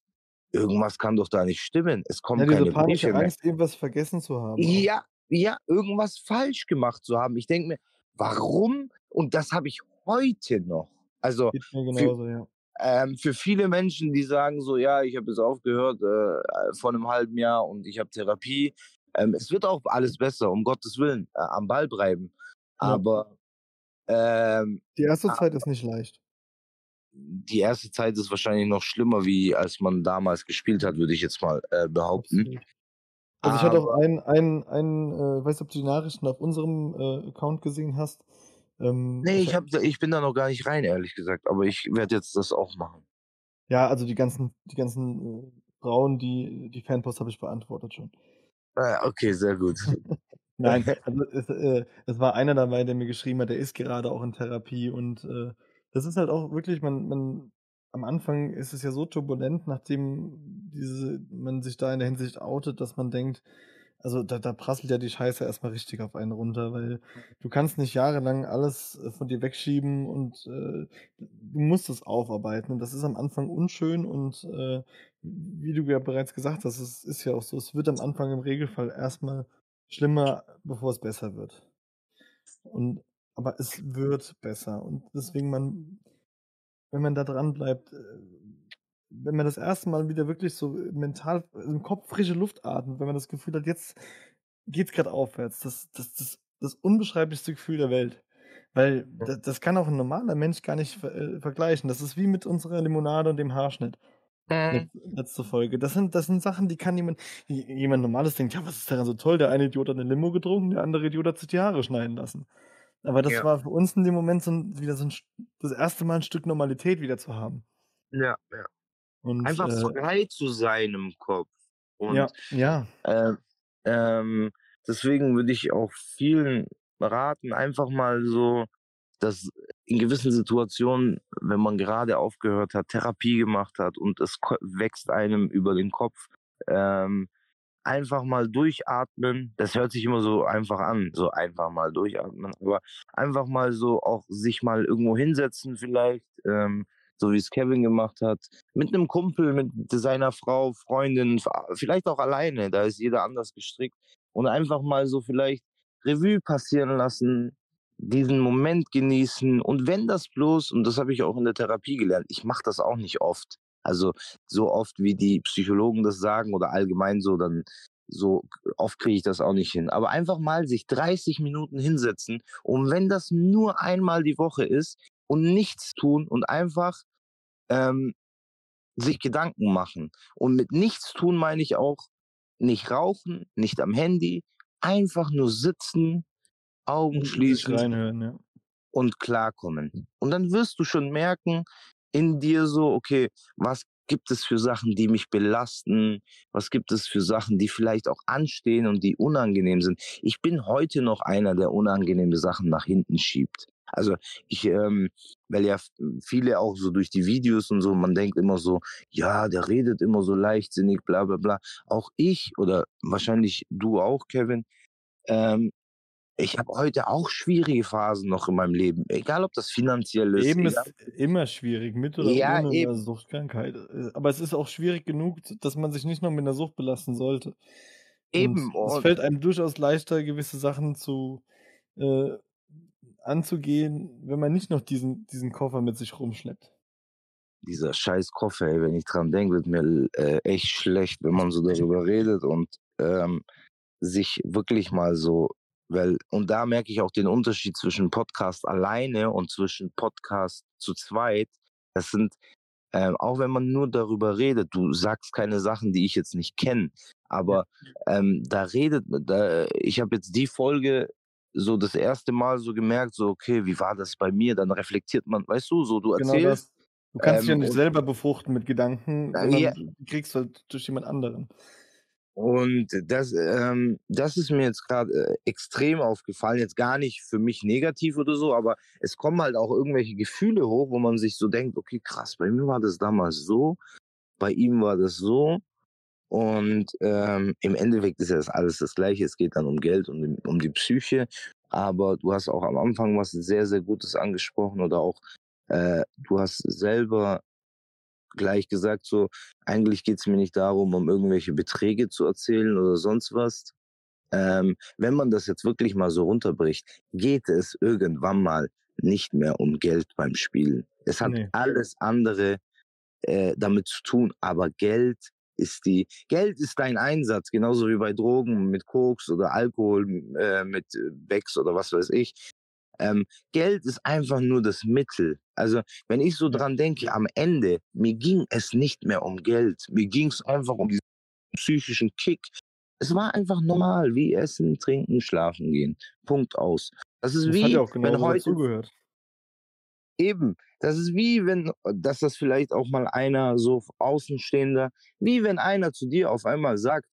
irgendwas kann doch da nicht stimmen. Es kommen ja, diese keine panische Briefe Angst, irgendwas vergessen zu haben. Ja, ja, irgendwas falsch gemacht zu haben. Ich denke mir, warum? Und das habe ich heute noch. Also genauso, für, ja. ähm, für viele Menschen, die sagen so, ja, ich habe es aufgehört äh, vor einem halben Jahr und ich habe Therapie. Ähm, es wird auch alles besser, um Gottes Willen, äh, am Ball bleiben. Ja. Aber ähm, die erste Zeit ist nicht leicht die erste Zeit ist wahrscheinlich noch schlimmer, wie als man damals gespielt hat, würde ich jetzt mal äh, behaupten. Also ich hatte auch einen, einen, einen äh, weiß ob du die Nachrichten auf unserem äh, Account gesehen hast. Ähm, nee, ich, hab, ich bin da noch gar nicht rein, ehrlich gesagt, aber ich werde jetzt das auch machen. Ja, also die ganzen, die ganzen äh, Frauen, die, die Fanpost habe ich beantwortet schon. Ah, okay, sehr gut. Nein, also es, äh, es war einer dabei, der mir geschrieben hat, der ist gerade auch in Therapie und äh, das ist halt auch wirklich, man, man, am Anfang ist es ja so turbulent, nachdem diese, man sich da in der Hinsicht outet, dass man denkt, also da, da prasselt ja die Scheiße erstmal richtig auf einen runter, weil du kannst nicht jahrelang alles äh, von dir wegschieben und äh, du musst es aufarbeiten. Und das ist am Anfang unschön und äh, wie du ja bereits gesagt hast, es ist ja auch so, es wird am Anfang im Regelfall erstmal schlimmer, bevor es besser wird. Und aber es wird besser. Und deswegen, man, wenn man da dran bleibt, äh, wenn man das erste Mal wieder wirklich so mental im Kopf frische Luft atmet, wenn man das Gefühl hat, jetzt geht's gerade aufwärts, das, das, das, das unbeschreiblichste Gefühl der Welt. Weil das, das kann auch ein normaler Mensch gar nicht äh, vergleichen. Das ist wie mit unserer Limonade und dem Haarschnitt. Mhm. Letzte Folge. Das sind, das sind Sachen, die kann jemand, jemand Normales denkt, ja, was ist daran so toll? Der eine Idiot hat eine Limo getrunken, der andere Idiot hat sich die Haare schneiden lassen. Aber das ja. war für uns in dem Moment so ein, wieder so ein, das erste Mal ein Stück Normalität wieder zu haben. Ja, ja. Und, Einfach äh, frei zu sein im Kopf. Und, ja, ja. Äh, ähm, deswegen würde ich auch vielen raten, einfach mal so, dass in gewissen Situationen, wenn man gerade aufgehört hat, Therapie gemacht hat und es wächst einem über den Kopf, ähm, einfach mal durchatmen. Das hört sich immer so einfach an, so einfach mal durchatmen. Aber einfach mal so auch sich mal irgendwo hinsetzen vielleicht, ähm, so wie es Kevin gemacht hat, mit einem Kumpel, mit seiner Frau, Freundin, vielleicht auch alleine, da ist jeder anders gestrickt. Und einfach mal so vielleicht Revue passieren lassen, diesen Moment genießen. Und wenn das bloß, und das habe ich auch in der Therapie gelernt, ich mache das auch nicht oft, also so oft, wie die Psychologen das sagen oder allgemein so, dann so oft kriege ich das auch nicht hin. Aber einfach mal sich 30 Minuten hinsetzen und wenn das nur einmal die Woche ist und nichts tun und einfach ähm, sich Gedanken machen. Und mit nichts tun meine ich auch nicht rauchen, nicht am Handy, einfach nur sitzen, Augen schließen ja. und klarkommen. Und dann wirst du schon merken, in dir so, okay, was gibt es für Sachen, die mich belasten? Was gibt es für Sachen, die vielleicht auch anstehen und die unangenehm sind? Ich bin heute noch einer, der unangenehme Sachen nach hinten schiebt. Also ich, ähm, weil ja viele auch so durch die Videos und so, man denkt immer so, ja, der redet immer so leichtsinnig, bla bla bla. Auch ich oder wahrscheinlich du auch, Kevin, ähm, ich habe heute auch schwierige Phasen noch in meinem Leben, egal ob das finanziell ist. Leben ist immer schwierig, mit oder ja, ohne eben. Suchtkrankheit. Äh, aber es ist auch schwierig genug, dass man sich nicht noch mit einer Sucht belasten sollte. Eben. Und es fällt einem durchaus leichter, gewisse Sachen zu äh, anzugehen, wenn man nicht noch diesen, diesen Koffer mit sich rumschleppt. Dieser scheiß Koffer, ey, wenn ich dran denke, wird mir äh, echt schlecht, wenn man so darüber redet und ähm, sich wirklich mal so Weil, und da merke ich auch den Unterschied zwischen Podcast alleine und zwischen Podcast zu zweit. Das sind, ähm, auch wenn man nur darüber redet, du sagst keine Sachen, die ich jetzt nicht kenne, aber ähm, da redet, da, ich habe jetzt die Folge so das erste Mal so gemerkt, so okay, wie war das bei mir? Dann reflektiert man, weißt du, so du Genau erzählst. das. Du kannst dich ja ähm, nicht selber befruchten mit Gedanken, Ja, sondern ja. du kriegst halt durch jemand anderen. Und das, ähm, das ist mir jetzt gerade äh, extrem aufgefallen. Jetzt gar nicht für mich negativ oder so, aber es kommen halt auch irgendwelche Gefühle hoch, wo man sich so denkt, okay, krass, bei mir war das damals so, bei ihm war das so. Und ähm, im Endeffekt ist ja das alles das Gleiche. Es geht dann um Geld und um, die Psyche. Aber du hast auch am Anfang was sehr, sehr Gutes angesprochen oder auch äh, du hast selber gleich gesagt, so eigentlich geht es mir nicht darum, um irgendwelche Beträge zu erzählen oder sonst was. Ähm, wenn man das jetzt wirklich mal so runterbricht, geht es irgendwann mal nicht mehr um Geld beim Spielen. Es hat Nee. alles andere äh, damit zu tun, aber Geld ist die Geld ist dein Einsatz, genauso wie bei Drogen mit Koks oder Alkohol äh, mit Becks oder was weiß ich. Ähm, Geld ist einfach nur das Mittel. Also wenn ich so dran denke, am Ende mir ging es nicht mehr um Geld, mir ging es einfach um diesen psychischen Kick. Es war einfach normal, wie essen, trinken, schlafen gehen. Punkt aus. Das ist Das wie ja auch wenn heute dazugehört. Eben, das ist wie wenn, dass das vielleicht auch mal einer so Außenstehender, wie wenn einer zu dir auf einmal sagt,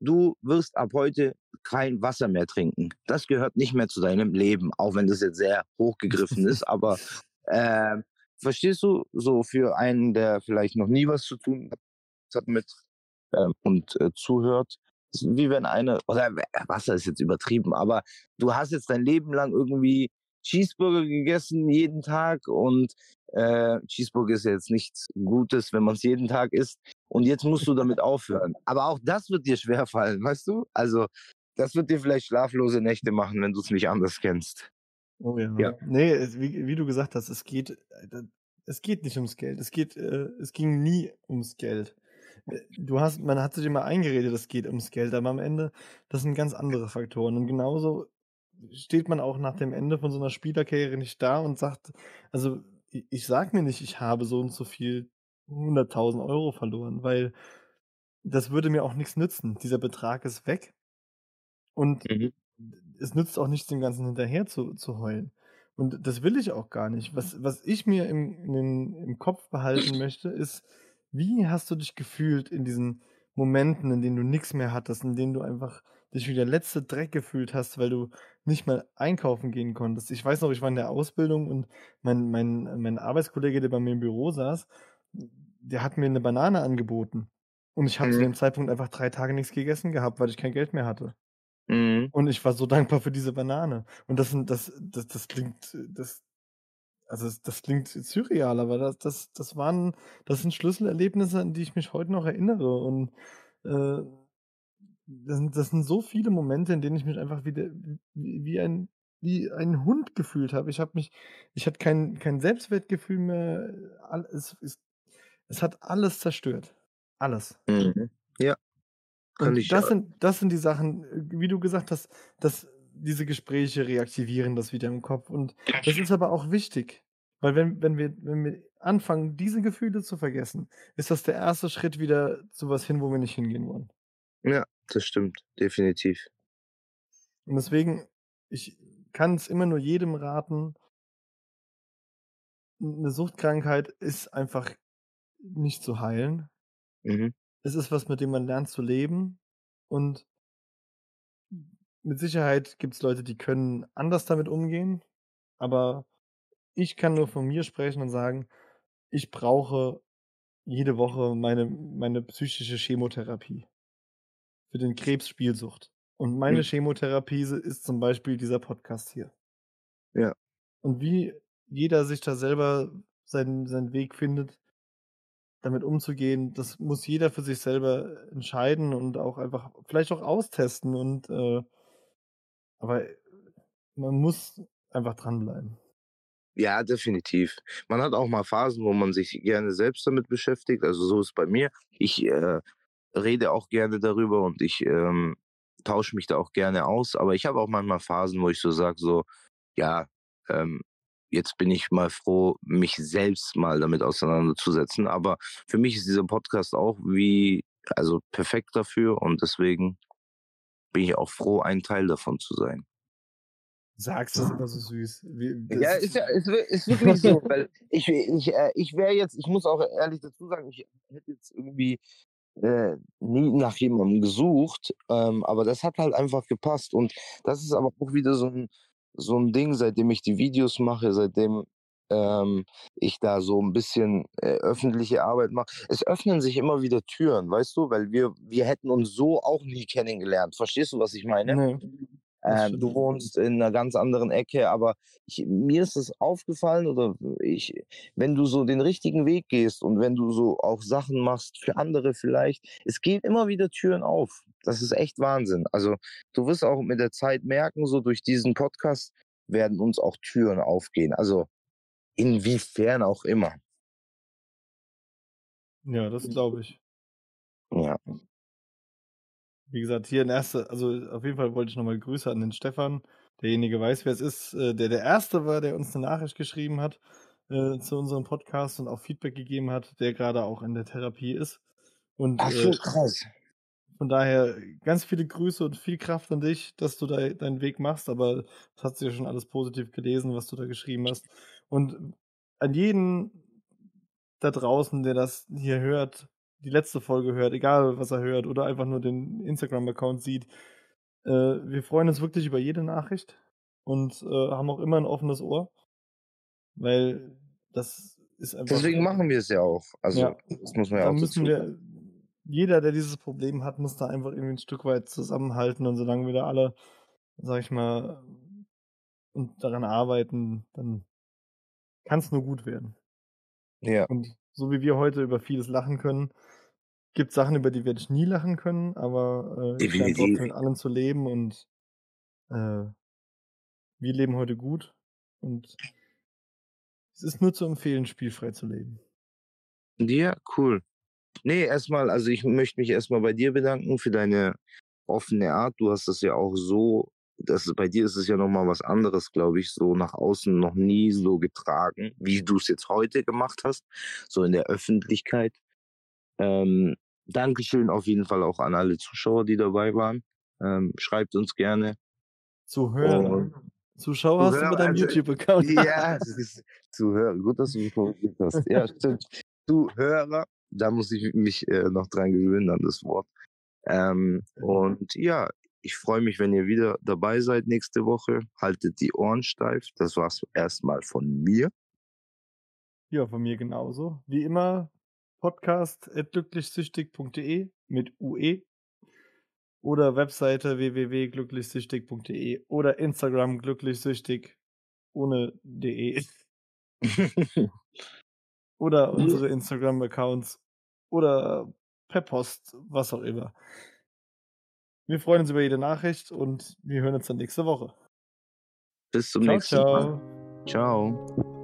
du wirst ab heute kein Wasser mehr trinken. Das gehört nicht mehr zu deinem Leben, auch wenn das jetzt sehr hochgegriffen ist, aber äh, verstehst du, so für einen, der vielleicht noch nie was zu tun hat mit ähm, und äh, zuhört, wie wenn einer, oder äh, Wasser ist jetzt übertrieben, aber du hast jetzt dein Leben lang irgendwie Cheeseburger gegessen jeden Tag und äh, Cheeseburger ist jetzt nichts Gutes, wenn man es jeden Tag isst. Und jetzt musst du damit aufhören. Aber auch das wird dir schwerfallen, weißt du? Also das wird dir vielleicht schlaflose Nächte machen, wenn du es nicht anders kennst. Oh ja. Ja. Nee, wie, wie du gesagt hast, es geht, äh, es geht nicht ums Geld. Es geht, äh, es ging nie ums Geld. Äh, Du hast, man hat sich immer eingeredet, es geht ums Geld, aber am Ende, das sind ganz andere Faktoren. Und genauso steht man auch nach dem Ende von so einer Spielerkarriere nicht da und sagt, also ich, ich sag mir nicht, ich habe so und so viel 100.000 Euro verloren, weil das würde mir auch nichts nützen. Dieser Betrag ist weg. Und Mhm. es nützt auch nichts, dem Ganzen hinterher zu, zu heulen. Und das will ich auch gar nicht. Was, was ich mir im, den, im Kopf behalten möchte, ist, wie hast du dich gefühlt in diesen Momenten, in denen du nichts mehr hattest, in denen du einfach dich wie der letzte Dreck gefühlt hast, weil du nicht mal einkaufen gehen konntest. Ich weiß noch, ich war in der Ausbildung und mein, mein, mein Arbeitskollege, der bei mir im Büro saß, der hat mir eine Banane angeboten. Und ich habe zu Mhm. dem Zeitpunkt einfach drei Tage nichts gegessen gehabt, weil ich kein Geld mehr hatte. Mhm. Und ich war so dankbar für diese Banane. Und das sind, das, das, das klingt, das, also das, klingt surreal, aber das, das, das waren, das sind Schlüsselerlebnisse, an die ich mich heute noch erinnere. Und äh, das, sind, das sind so viele Momente, in denen ich mich einfach wieder wie, wie ein wie ein Hund gefühlt habe. Ich habe mich, ich hatte kein, kein Selbstwertgefühl mehr. Es, es, es hat alles zerstört. Alles. Mhm. Ja. Kann Und ich, das sind, das sind die Sachen, äh, wie du gesagt hast, dass diese Gespräche reaktivieren das wieder im Kopf. Und das ist aber auch wichtig. Weil wenn, wenn wir, wenn wir anfangen, diese Gefühle zu vergessen, ist das der erste Schritt wieder zu was hin, wo wir nicht hingehen wollen. ja, das stimmt, definitiv. Und deswegen, ich kann es immer nur jedem raten, eine Suchtkrankheit ist einfach nicht zu heilen. Mhm. Es ist was, mit dem man lernt zu leben. Und mit Sicherheit gibt es Leute, die können anders damit umgehen. Aber ich kann nur von mir sprechen und sagen, ich brauche jede Woche meine, meine psychische Chemotherapie für den Krebs Spielsucht. Und meine Mhm. Chemotherapie ist zum Beispiel dieser Podcast hier. Ja. Und wie jeder sich da selber seinen, seinen Weg findet, damit umzugehen, das muss jeder für sich selber entscheiden und auch einfach vielleicht auch austesten und äh, aber man muss einfach dranbleiben. Ja, definitiv. Man hat auch mal Phasen, wo man sich gerne selbst damit beschäftigt. Also so ist es bei mir. Ich äh, rede auch gerne darüber und ich ähm, tausche mich da auch gerne aus, aber ich habe auch manchmal Phasen, wo ich so sage, so, ja, ähm, jetzt bin ich mal froh, mich selbst mal damit auseinanderzusetzen. Aber für mich ist dieser Podcast auch wie, also perfekt dafür und deswegen bin ich auch froh, ein Teil davon zu sein. Sagst das immer so süß. Wie, ja, ist ja ist, ist wirklich so, weil ich, ich, äh, ich wäre jetzt, ich muss auch ehrlich dazu sagen, ich hätte jetzt irgendwie äh, nie nach jemandem gesucht, ähm, aber das hat halt einfach gepasst und das ist aber auch wieder so ein, so ein Ding, seitdem ich die Videos mache, seitdem ähm, ich da so ein bisschen äh, öffentliche Arbeit mache. Es öffnen sich immer wieder Türen, weißt du, weil wir, wir hätten uns so auch nie kennengelernt. Verstehst du, was ich meine? Nee. Ähm, du wohnst in einer ganz anderen Ecke, aber ich, mir ist es aufgefallen oder ich, wenn du so den richtigen Weg gehst und wenn du so auch Sachen machst für andere vielleicht, es geht immer wieder Türen auf. Das ist echt Wahnsinn. Also du wirst auch mit der Zeit merken, so durch diesen Podcast werden uns auch Türen aufgehen. Also inwiefern auch immer. Ja, das glaube ich. Ja. Wie gesagt, hier in erster, also auf jeden Fall wollte ich nochmal Grüße an den Stefan. Derjenige weiß, wer es ist, äh, der der Erste war, der uns eine Nachricht geschrieben hat äh, zu unserem Podcast und auch Feedback gegeben hat, der gerade auch in der Therapie ist. Und Ach so, äh, krass. Von daher ganz viele Grüße und viel Kraft an dich, dass du da deinen Weg machst, aber das hat sich ja schon alles positiv gelesen, was du da geschrieben hast. Und an jeden da draußen, der das hier hört, die letzte Folge hört, egal was er hört, oder einfach nur den Instagram-Account sieht. Äh, wir freuen uns wirklich über jede Nachricht und äh, haben auch immer ein offenes Ohr, weil das ist einfach. Deswegen machen wir es ja auch. Also, ja, das muss man ja auch müssen wir, Jeder, der dieses Problem hat, muss da einfach irgendwie ein Stück weit zusammenhalten und solange wir da alle, sag ich mal, und daran arbeiten, dann kann es nur gut werden. Ja. Und so wie wir heute über vieles lachen können, gibt es Sachen, über die werde ich nie lachen können, aber äh, ich lerne trotzdem mit allen zu leben und äh, wir leben heute gut und es ist nur zu empfehlen, spielfrei zu leben. Ja, cool. Nee, erstmal, also ich möchte mich erstmal bei dir bedanken für deine offene Art. Du hast das ja auch so das bei dir ist es ja nochmal was anderes, glaube ich, so nach außen noch nie so getragen, wie du es jetzt heute gemacht hast, so in der Öffentlichkeit. Ähm, Dankeschön auf jeden Fall auch an alle Zuschauer, die dabei waren. Ähm, schreibt uns gerne. Zuhörer. Zuschauer hast du bei deinem also, YouTube-Account. Ja, Zuhörer. Gut, dass du mich korrigiert hast. Ja, stimmt. Zuhörer, da muss ich mich äh, noch dran gewöhnen an das Wort. Ähm, und ja, ich freue mich, wenn ihr wieder dabei seid nächste Woche. Haltet die Ohren steif. Das war's erstmal von mir. Ja, von mir genauso. Wie immer, podcast.glücklichsüchtig.de mit UE oder Webseite www.glücklichsüchtig.de oder Instagram glücklichsüchtig ohne de oder unsere Instagram-Accounts oder per Post, was auch immer. Wir freuen uns über jede Nachricht und wir hören uns dann nächste Woche. Bis zum ciao, nächsten ciao. Mal. Ciao.